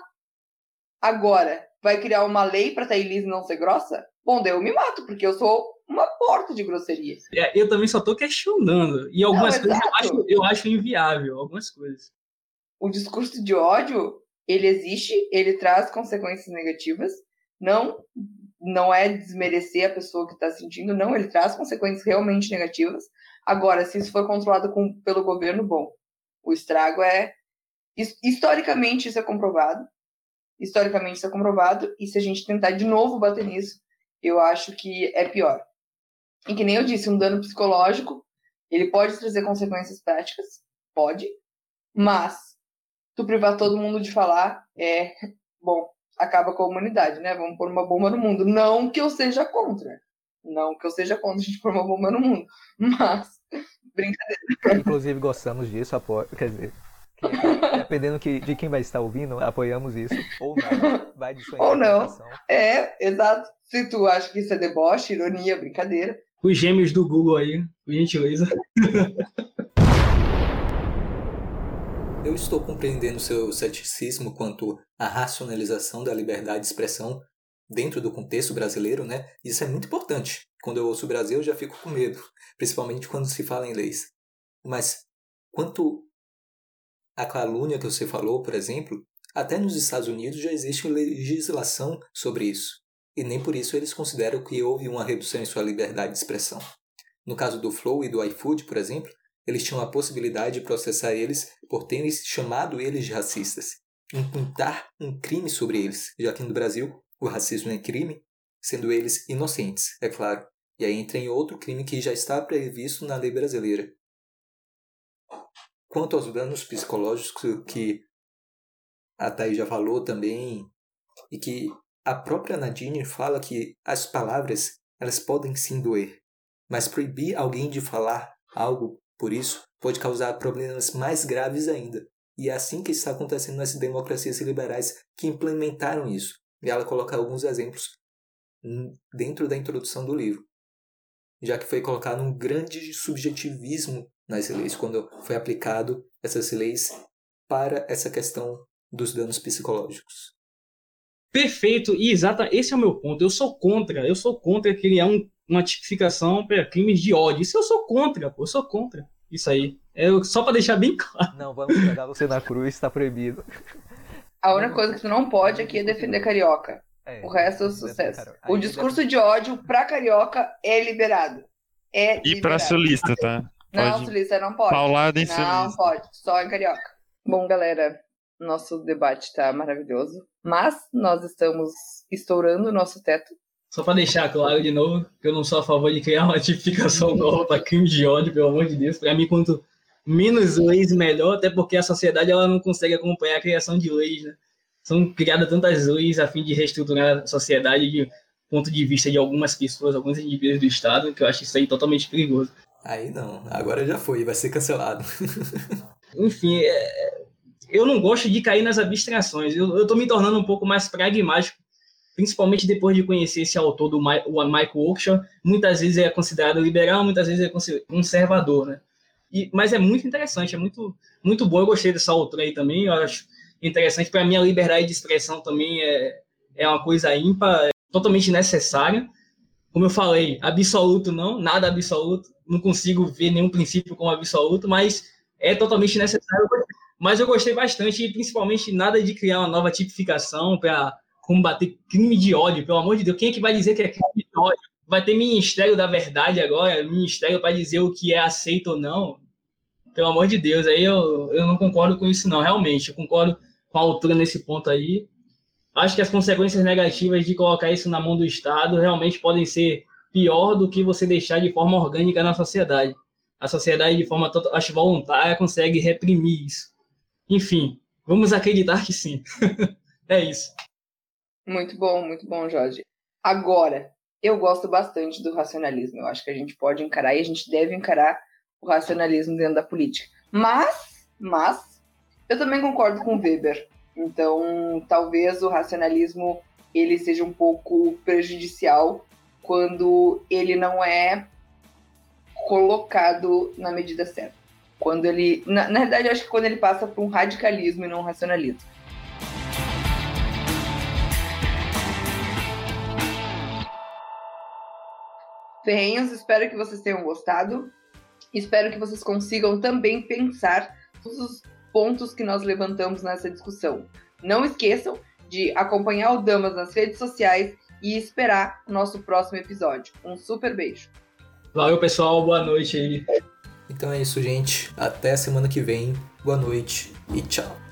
Agora, vai criar uma lei pra Thaís não ser grossa? Bom, daí eu me mato, porque eu sou uma porta de grosseria. É, eu também só tô questionando. E algumas não, coisas eu acho, eu acho inviável, algumas coisas. O discurso de ódio, ele existe, ele traz consequências negativas. Não não é desmerecer a pessoa que está sentindo, não, ele traz consequências realmente negativas. Agora, se isso for controlado com, pelo governo, bom, o estrago é. Historicamente, isso é comprovado. Historicamente, isso é comprovado. E se a gente tentar de novo bater nisso, eu acho que é pior. E que nem eu disse, um dano psicológico, ele pode trazer consequências práticas, pode, mas tu privar todo mundo de falar é, bom, acaba com a humanidade, né? Vamos pôr uma bomba no mundo. Não que eu seja contra. Não que eu seja contra a gente pôr uma bomba no mundo. Mas, brincadeira. Inclusive, gostamos disso, apo... quer dizer, dependendo que, de quem vai estar ouvindo, apoiamos isso. Ou não. Vai de sua Ou não. É, exato. Se tu acha que isso é deboche, ironia, brincadeira. Os gêmeos do Google aí, por gentileza. Eu estou compreendendo seu ceticismo quanto à racionalização da liberdade de expressão dentro do contexto brasileiro, né? Isso é muito importante. Quando eu ouço o Brasil, eu já fico com medo, principalmente quando se fala em leis. Mas quanto à calúnia que você falou, por exemplo, até nos Estados Unidos já existe legislação sobre isso. E nem por isso eles consideram que houve uma redução em sua liberdade de expressão. No caso do Flow e do iFood, por exemplo, eles tinham a possibilidade de processar eles por terem chamado eles de racistas, imputar um crime sobre eles, já que no Brasil o racismo é crime, sendo eles inocentes, é claro. E aí entra em outro crime que já está previsto na lei brasileira. Quanto aos danos psicológicos que a Thaís já falou também, e que a própria Nadine fala que as palavras elas podem sim doer, mas proibir alguém de falar algo por isso, pode causar problemas mais graves ainda. E é assim que está acontecendo nas democracias liberais que implementaram isso. E ela coloca alguns exemplos dentro da introdução do livro. Já que foi colocado um grande subjetivismo nas leis, quando foi aplicado essas leis para essa questão dos danos psicológicos. Perfeito, e exata, esse é o meu ponto. Eu sou contra, eu sou contra criar um uma tipificação para crimes de ódio. Isso eu sou contra, pô, eu sou contra. Isso aí. É só para deixar bem claro. Não, vamos pegar você na cruz, está proibido. A única coisa que tu não pode aqui é defender carioca. É, o resto é sucesso. O discurso de ódio pra carioca é liberado. É e para sulista, tá? Não, pode... sulista não pode. Paulada em Não sulista. pode, só em carioca. Bom, galera, nosso debate tá maravilhoso, mas nós estamos estourando o nosso teto. Só para deixar claro de novo, que eu não sou a favor de criar uma tipificação nova para crime de ódio, pelo amor de Deus. Para mim, quanto menos leis, melhor, até porque a sociedade ela não consegue acompanhar a criação de leis, né? São criadas tantas leis a fim de reestruturar a sociedade de ponto de vista de algumas pessoas, alguns indivíduos do Estado, que eu acho isso aí totalmente perigoso. Aí não, agora já foi, vai ser cancelado. Enfim, é... eu não gosto de cair nas abstrações, eu, estou me tornando um pouco mais pragmático principalmente depois de conhecer esse autor do o Michael Oakeshott, muitas vezes é considerado liberal, muitas vezes é conservador, né? E, mas é muito interessante, é muito, muito bom. Eu gostei dessa autora aí também, eu acho interessante. Para mim, a liberdade de expressão também é, é uma coisa ímpar, é totalmente necessária. Como eu falei, absoluto não, nada absoluto, não consigo ver nenhum princípio como absoluto, mas é totalmente necessário. Mas eu gostei bastante, principalmente nada de criar uma nova tipificação para combater crime de ódio, pelo amor de Deus. Quem é que vai dizer que é crime de ódio? Vai ter Ministério da Verdade agora, Ministério para dizer o que é aceito ou não. Pelo amor de Deus, aí eu, eu não concordo com isso, não, realmente. Eu concordo com a altura nesse ponto aí. Acho que as consequências negativas de colocar isso na mão do Estado realmente podem ser pior do que você deixar de forma orgânica na sociedade. A sociedade, de forma, acho, voluntária, consegue reprimir isso. Enfim, vamos acreditar que sim. é isso. Muito bom, muito bom, Jorge. Agora, eu gosto bastante do racionalismo. Eu acho que a gente pode encarar e a gente deve encarar o racionalismo dentro da política. Mas, mas, eu também concordo com Weber. Então, talvez o racionalismo ele seja um pouco prejudicial quando ele não é colocado na medida certa. Quando ele, na, na verdade, eu acho que quando ele passa por um radicalismo e não um racionalismo. Ferrenhos, espero que vocês tenham gostado. Espero que vocês consigam também pensar todos os pontos que nós levantamos nessa discussão. Não esqueçam de acompanhar o Damas nas redes sociais e esperar o nosso próximo episódio. Um super beijo. Valeu, pessoal. Boa noite aí. Então é isso, gente. Até semana que vem. Boa noite e tchau.